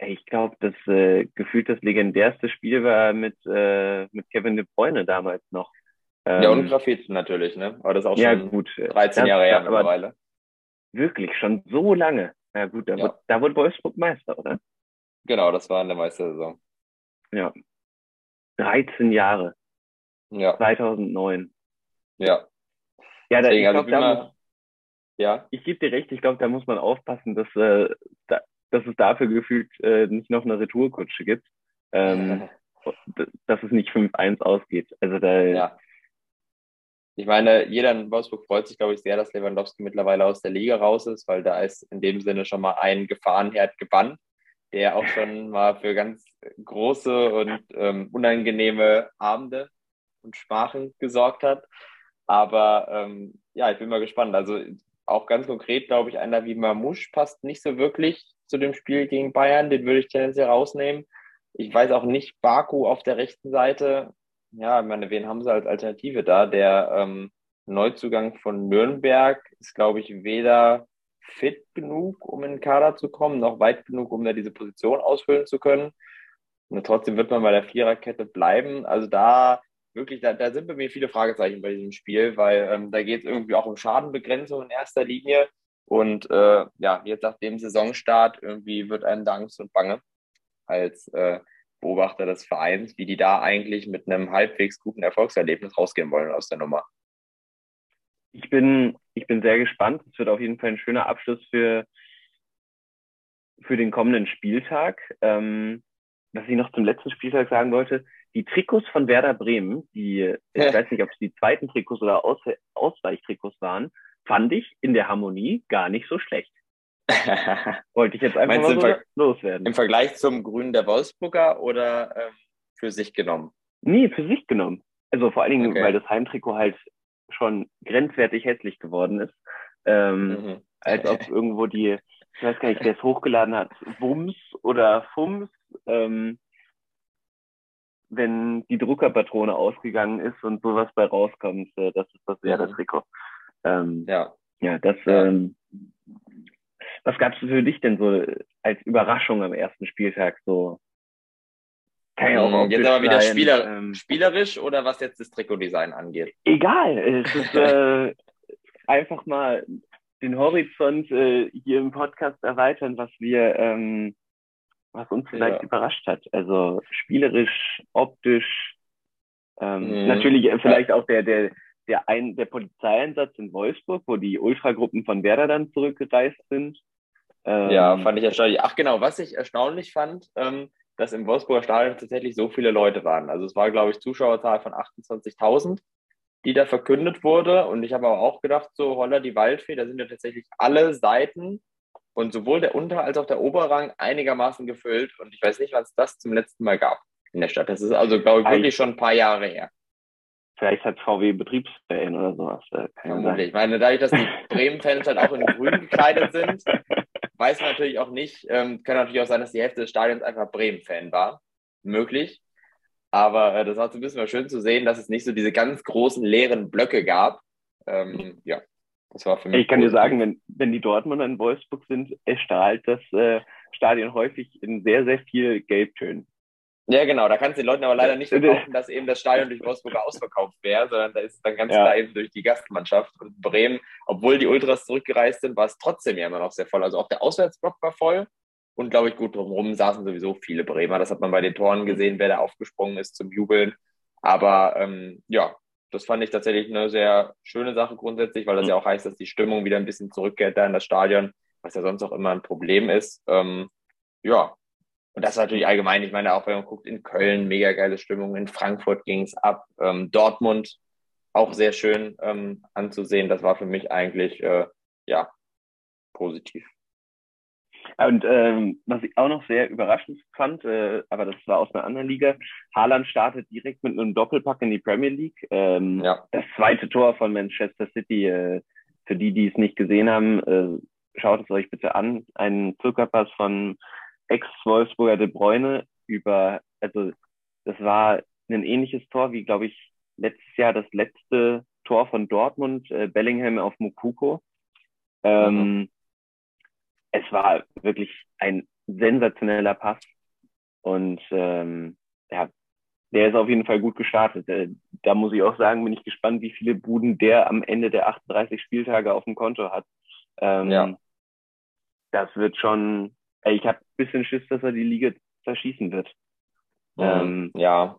B: Ich glaube, das äh, gefühlt das legendärste Spiel war mit, äh, mit Kevin De Bruyne damals noch.
A: Ähm, ja, und Grafit natürlich, ne? Aber das ist auch ja, schon gut. 13 Jahre her mittlerweile.
B: Wirklich, schon so lange. Ja gut, da, ja. Wurde, da wurde Wolfsburg Meister, oder?
A: Genau, das war in der Meistersaison.
B: Ja. 13 Jahre.
A: Ja.
B: 2009.
A: Ja.
B: Ja, da, Deswegen, ich glaube, also da muss, ja. Ich gebe dir recht, ich glaube, da muss man aufpassen, dass äh, da, dass es dafür gefühlt äh, nicht noch eine Retourkutsche gibt, ähm, dass es nicht 5-1 ausgeht. Also da.
A: Ja. Ich meine, jeder in Wolfsburg freut sich, glaube ich, sehr, dass Lewandowski mittlerweile aus der Liga raus ist, weil da ist in dem Sinne schon mal ein Gefahrenherd gebannt, der auch schon mal für ganz große und ähm, unangenehme Abende und Sprachen gesorgt hat. Aber ähm, ja, ich bin mal gespannt. Also auch ganz konkret, glaube ich, einer wie Mamouche passt nicht so wirklich zu dem Spiel gegen Bayern. Den würde ich tendenziell rausnehmen. Ich weiß auch nicht, Baku auf der rechten Seite. Ja, ich meine, wen haben sie als Alternative da? Der ähm, Neuzugang von Nürnberg ist, glaube ich, weder fit genug, um in den Kader zu kommen, noch weit genug, um da diese Position ausfüllen zu können. Und trotzdem wird man bei der Viererkette bleiben. Also da wirklich, da, da sind bei mir viele Fragezeichen bei diesem Spiel, weil ähm, da geht es irgendwie auch um Schadenbegrenzung in erster Linie. Und äh, ja, jetzt nach dem Saisonstart irgendwie wird einem da und Bange als äh, Beobachter des Vereins, wie die da eigentlich mit einem halbwegs guten Erfolgserlebnis rausgehen wollen aus der Nummer.
B: Ich bin, ich bin sehr gespannt. Es wird auf jeden Fall ein schöner Abschluss für, für den kommenden Spieltag. Ähm, was ich noch zum letzten Spieltag sagen wollte, die Trikots von Werder Bremen, die, ich weiß nicht, ob es die zweiten Trikots oder Aus Ausweichtrikots waren, fand ich in der Harmonie gar nicht so schlecht. Wollte ich jetzt einfach Meinst mal so loswerden.
A: Im Vergleich zum Grünen der Wolfsburger oder ähm, für sich genommen?
B: Nee, für sich genommen. Also vor allen Dingen, okay. weil das Heimtrikot halt schon grenzwertig hässlich geworden ist. Ähm, mhm. Als ob irgendwo die, ich weiß gar nicht, wer es hochgeladen hat, Wums oder Fums, ähm, wenn die Druckerpatrone ausgegangen ist und sowas bei rauskommt, äh, das ist das wäre das Trikot. Ähm, ja. Ja, das, ja. Ähm, was gab es für dich denn so als Überraschung am ersten Spieltag so?
A: Kann ja auch hm, jetzt aber wieder Spieler, ähm, spielerisch oder was jetzt das Trikotdesign angeht?
B: Egal, es ist äh, einfach mal den Horizont äh, hier im Podcast erweitern, was wir, ähm, was uns vielleicht ja. überrascht hat. Also spielerisch, optisch, ähm, mhm. natürlich äh, vielleicht auch der, der, der, ein, der Polizeieinsatz in Wolfsburg, wo die Ultragruppen von Werder dann zurückgereist sind.
A: Ähm, ja, fand ich erstaunlich. Ach genau, was ich erstaunlich fand, ähm, dass im Wolfsburger Stadion tatsächlich so viele Leute waren. Also es war, glaube ich, Zuschauerzahl von 28.000, die da verkündet wurde. Und ich habe aber auch gedacht, so Holler die Waldfee, da sind ja tatsächlich alle Seiten und sowohl der Unter- als auch der Oberrang einigermaßen gefüllt. Und ich weiß nicht, was das zum letzten Mal gab in der Stadt. Das ist also, glaube ich, wirklich schon ein paar Jahre her.
B: Vielleicht hat VW Betriebsferien oder sowas.
A: Äh, ich meine, dadurch, dass die Bremen-Fans halt auch in grün gekleidet sind, weiß man natürlich auch nicht. Ähm, kann natürlich auch sein, dass die Hälfte des Stadions einfach Bremen-Fan war. Möglich. Aber äh, das war so ein bisschen mal schön zu sehen, dass es nicht so diese ganz großen leeren Blöcke gab. Ähm, ja,
B: das war für mich. Ich kann dir sagen, wenn, wenn die Dortmunder in Wolfsburg sind, erstrahlt das äh, Stadion häufig in sehr, sehr viel Gelbtönen.
A: Ja, genau. Da kannst du den Leuten aber leider nicht verkaufen, dass eben das Stadion durch Wolfsburger ausverkauft wäre, sondern da ist es dann ganz ja. klar eben durch die Gastmannschaft. Und Bremen, obwohl die Ultras zurückgereist sind, war es trotzdem ja immer noch sehr voll. Also auch der Auswärtsblock war voll. Und glaube ich, gut drumherum saßen sowieso viele Bremer. Das hat man bei den Toren gesehen, wer da aufgesprungen ist zum Jubeln. Aber ähm, ja, das fand ich tatsächlich eine sehr schöne Sache grundsätzlich, weil das ja auch heißt, dass die Stimmung wieder ein bisschen zurückkehrt da in das Stadion, was ja sonst auch immer ein Problem ist. Ähm, ja, und das natürlich allgemein, ich meine, auch wenn man guckt, in Köln mega geile Stimmung, in Frankfurt ging es ab, ähm, Dortmund auch sehr schön ähm, anzusehen. Das war für mich eigentlich, äh, ja, positiv.
B: Und ähm, was ich auch noch sehr überraschend fand, äh, aber das war aus einer anderen Liga, Haaland startet direkt mit einem Doppelpack in die Premier League. Ähm, ja. Das zweite Tor von Manchester City, äh, für die, die es nicht gesehen haben, äh, schaut es euch bitte an. Ein Zuckerpass von Ex-Wolfsburger De Bruyne über, also das war ein ähnliches Tor wie, glaube ich, letztes Jahr das letzte Tor von Dortmund, äh, Bellingham auf Mukuko. Ähm, mhm. Es war wirklich ein sensationeller Pass und ähm, ja, der ist auf jeden Fall gut gestartet. Äh, da muss ich auch sagen, bin ich gespannt, wie viele Buden der am Ende der 38 Spieltage auf dem Konto hat. Ähm, ja. Das wird schon, ich habe ein bisschen Schiss, dass er die Liga zerschießen wird.
A: Mhm. Ähm, ja.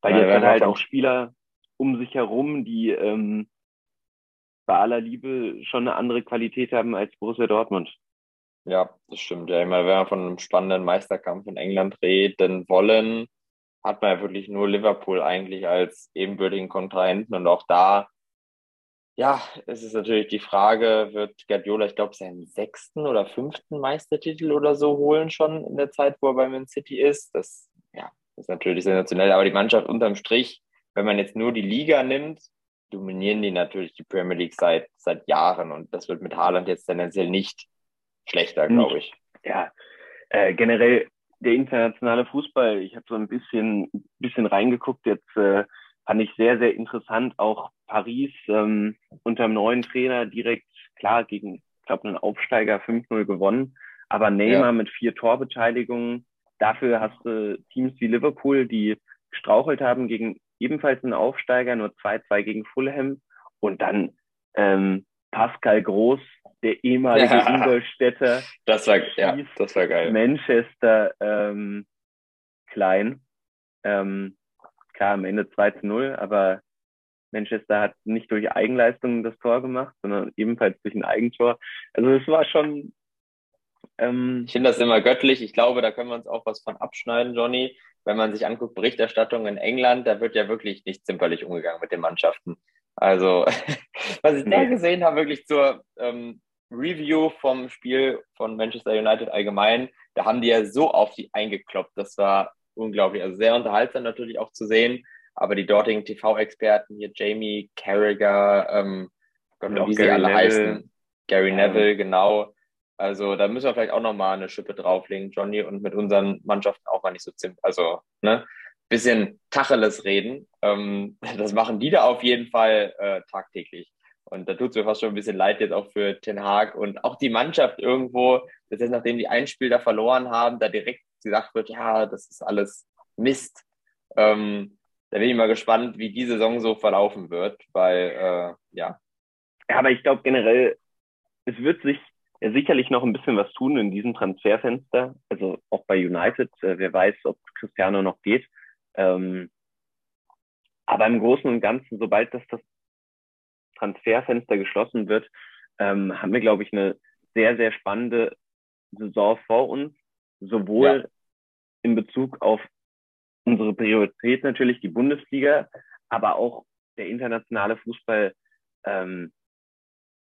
B: Weil jetzt hat halt auch Spieler um sich herum, die ähm, bei aller Liebe schon eine andere Qualität haben als Borussia Dortmund.
A: Ja, das stimmt. Ja, ich meine, wenn wir von einem spannenden Meisterkampf in England reden wollen, hat man ja wirklich nur Liverpool eigentlich als ebenbürtigen Kontrahenten und auch da ja, es ist natürlich die Frage, wird Guardiola, ich glaube, seinen sechsten oder fünften Meistertitel oder so holen schon in der Zeit, wo er bei Man City ist. Das ja, ist natürlich sensationell, aber die Mannschaft unterm Strich, wenn man jetzt nur die Liga nimmt, dominieren die natürlich die Premier League seit, seit Jahren und das wird mit Haaland jetzt tendenziell nicht schlechter, glaube ich.
B: Ja, äh, generell der internationale Fußball, ich habe so ein bisschen, bisschen reingeguckt, jetzt äh, fand ich sehr, sehr interessant, auch Paris ähm, unter dem neuen Trainer direkt, klar, gegen, ich glaube, einen Aufsteiger 5-0 gewonnen, aber Neymar ja. mit vier Torbeteiligungen. Dafür hast du Teams wie Liverpool, die gestrauchelt haben gegen ebenfalls einen Aufsteiger, nur 2-2 gegen Fulham. Und dann ähm, Pascal Groß, der ehemalige ja. Ingolstädter.
A: Das war, ja, das war geil.
B: Manchester ähm, Klein. Ähm, klar, am Ende 2 0, aber Manchester hat nicht durch Eigenleistung das Tor gemacht, sondern ebenfalls durch ein Eigentor. Also es war schon.
A: Ähm, ich finde das immer göttlich. Ich glaube, da können wir uns auch was von abschneiden, Johnny. Wenn man sich anguckt, Berichterstattung in England, da wird ja wirklich nicht zimperlich umgegangen mit den Mannschaften. Also, was ich da gesehen habe, wirklich zur ähm, Review vom Spiel von Manchester United allgemein, da haben die ja so auf die eingekloppt. Das war unglaublich. Also sehr unterhaltsam natürlich auch zu sehen. Aber die dortigen TV-Experten hier, Jamie Carragher, ähm, wie sie alle Neville. heißen, Gary Neville, genau. Also da müssen wir vielleicht auch nochmal eine Schippe drauflegen, Johnny, und mit unseren Mannschaften auch mal nicht so ziemlich, also ne, bisschen Tacheles reden. Ähm, das machen die da auf jeden Fall äh, tagtäglich. Und da tut es mir fast schon ein bisschen leid jetzt auch für Ten Haag und auch die Mannschaft irgendwo, dass jetzt nachdem die ein Spiel da verloren haben, da direkt gesagt wird, ja, das ist alles Mist. Ähm, da bin ich mal gespannt, wie die Saison so verlaufen wird, weil, äh,
B: ja. Aber ich glaube generell, es wird sich ja, sicherlich noch ein bisschen was tun in diesem Transferfenster. Also auch bei United. Äh, wer weiß, ob Cristiano noch geht. Ähm, aber im Großen und Ganzen, sobald das, das Transferfenster geschlossen wird, ähm, haben wir, glaube ich, eine sehr, sehr spannende Saison vor uns. Sowohl ja. in Bezug auf unsere Priorität natürlich die Bundesliga, aber auch der internationale Fußball ähm,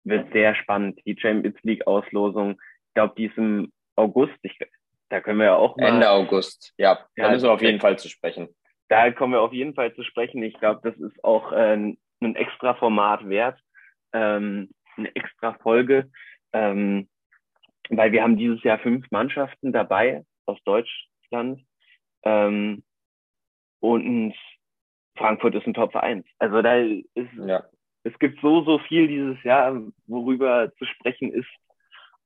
B: wird sehr spannend. Die Champions League Auslosung, ich glaube, die ist im August. Ich, da können wir ja auch
A: mal. Ende August, ja. Da müssen wir auf jeden Fall zu sprechen.
B: Da kommen wir auf jeden Fall zu sprechen. Ich glaube, das ist auch äh, ein extra Format wert, ähm, eine extra Folge, ähm, weil wir haben dieses Jahr fünf Mannschaften dabei aus Deutschland. Ähm, und Frankfurt ist ein Top 1. Also da ist, ja. es gibt so, so viel dieses Jahr, worüber zu sprechen ist.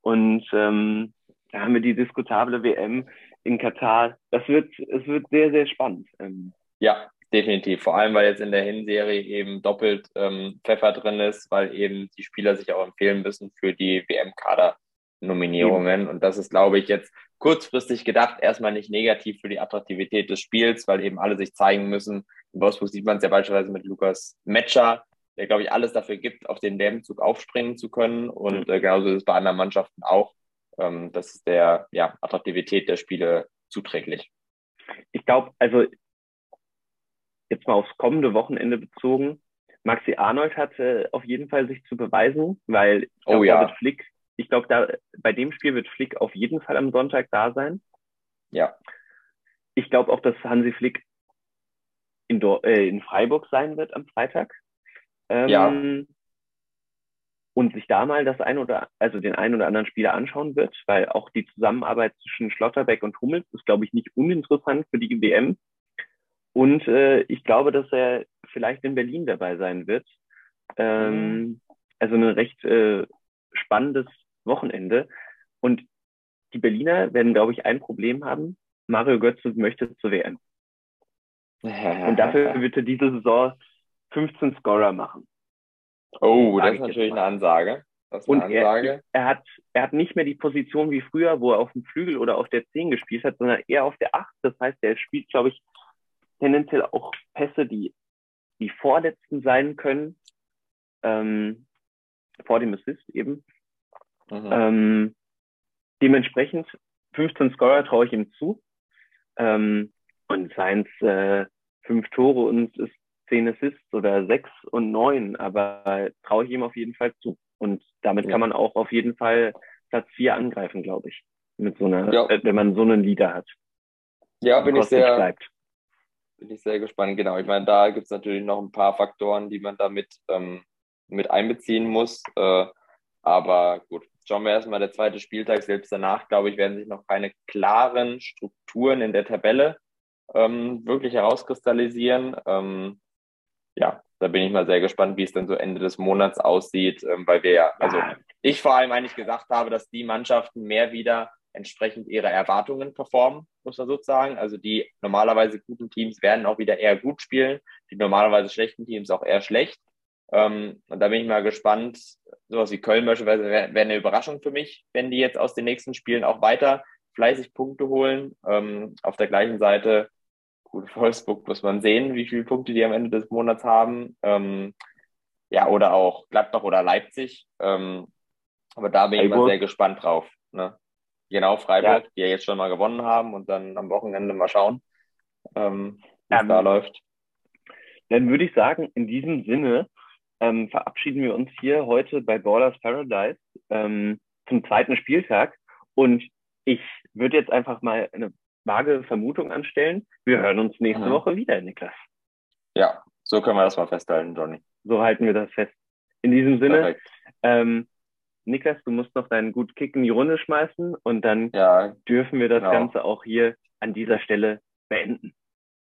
B: Und ähm, da haben wir die diskutable WM in Katar. Das wird, es wird sehr, sehr spannend. Ähm,
A: ja, definitiv. Vor allem, weil jetzt in der Hinserie eben doppelt ähm, Pfeffer drin ist, weil eben die Spieler sich auch empfehlen müssen für die WM-Kader-Nominierungen. Und das ist, glaube ich, jetzt kurzfristig gedacht erstmal nicht negativ für die Attraktivität des Spiels, weil eben alle sich zeigen müssen. In Wolfsburg sieht man es ja beispielsweise mit Lukas Metscher, der, glaube ich, alles dafür gibt, auf den WM-Zug aufspringen zu können. Und äh, genauso ist es bei anderen Mannschaften auch. Ähm, das ist der ja, Attraktivität der Spiele zuträglich.
B: Ich glaube, also jetzt mal aufs kommende Wochenende bezogen, Maxi Arnold hat äh, auf jeden Fall sich zu beweisen, weil ich glaube, oh, ja. David Flick ich glaube, da bei dem Spiel wird Flick auf jeden Fall am Sonntag da sein.
A: Ja.
B: Ich glaube auch, dass Hansi Flick in, äh, in Freiburg sein wird am Freitag. Ähm, ja. Und sich da mal das ein oder also den einen oder anderen Spieler anschauen wird, weil auch die Zusammenarbeit zwischen Schlotterbeck und Hummels ist, glaube ich, nicht uninteressant für die WM. Und äh, ich glaube, dass er vielleicht in Berlin dabei sein wird. Ähm, mhm. Also ein recht äh, spannendes Wochenende. Und die Berliner werden, glaube ich, ein Problem haben. Mario Götze möchte zur WM. Und dafür wird er diese Saison 15 Scorer machen.
A: Oh, das ist natürlich eine Ansage.
B: Eine und Ansage. Er, er, hat, er hat nicht mehr die Position wie früher, wo er auf dem Flügel oder auf der 10 gespielt hat, sondern eher auf der 8. Das heißt, er spielt, glaube ich, tendenziell auch Pässe, die die vorletzten sein können, ähm, vor dem Assist eben. Mhm. Ähm, dementsprechend 15 Scorer traue ich ihm zu. Ähm, und seien es äh, fünf Tore und es zehn Assists oder sechs und neun, aber traue ich ihm auf jeden Fall zu. Und damit ja. kann man auch auf jeden Fall Platz vier angreifen, glaube ich. Mit so einer, ja. äh, wenn man so einen Leader hat.
A: Ja, bin ich sehr, bleibt. bin ich sehr gespannt. Genau. Ich meine, da gibt es natürlich noch ein paar Faktoren, die man damit ähm, mit einbeziehen muss. Äh, aber gut, schauen wir erstmal der zweite Spieltag. Selbst danach, glaube ich, werden sich noch keine klaren Strukturen in der Tabelle ähm, wirklich herauskristallisieren. Ähm, ja, da bin ich mal sehr gespannt, wie es dann so Ende des Monats aussieht, ähm, weil wir ja, also ich vor allem eigentlich gesagt habe, dass die Mannschaften mehr wieder entsprechend ihrer Erwartungen performen, muss man sozusagen. Also die normalerweise guten Teams werden auch wieder eher gut spielen, die normalerweise schlechten Teams auch eher schlecht. Ähm, und da bin ich mal gespannt. Sowas wie Köln beispielsweise wäre wär eine Überraschung für mich, wenn die jetzt aus den nächsten Spielen auch weiter fleißig Punkte holen. Ähm, auf der gleichen Seite Gut, Wolfsburg muss man sehen, wie viele Punkte die am Ende des Monats haben. Ähm, ja, oder auch Gladbach oder Leipzig. Ähm, aber da bin ich mal sehr gespannt drauf. Ne? Genau, Freiburg, ja. die ja jetzt schon mal gewonnen haben und dann am Wochenende mal schauen, ähm, wie es ähm, da läuft.
B: Dann würde ich sagen, in diesem Sinne ähm, verabschieden wir uns hier heute bei Ballers Paradise ähm, zum zweiten Spieltag. Und ich würde jetzt einfach mal eine vage Vermutung anstellen. Wir hören uns nächste mhm. Woche wieder, Niklas.
A: Ja, so können wir das mal festhalten, Johnny.
B: So halten wir das fest. In diesem Sinne, ähm, Niklas, du musst noch deinen gut Kick in die Runde schmeißen und dann ja, dürfen wir das genau. Ganze auch hier an dieser Stelle beenden.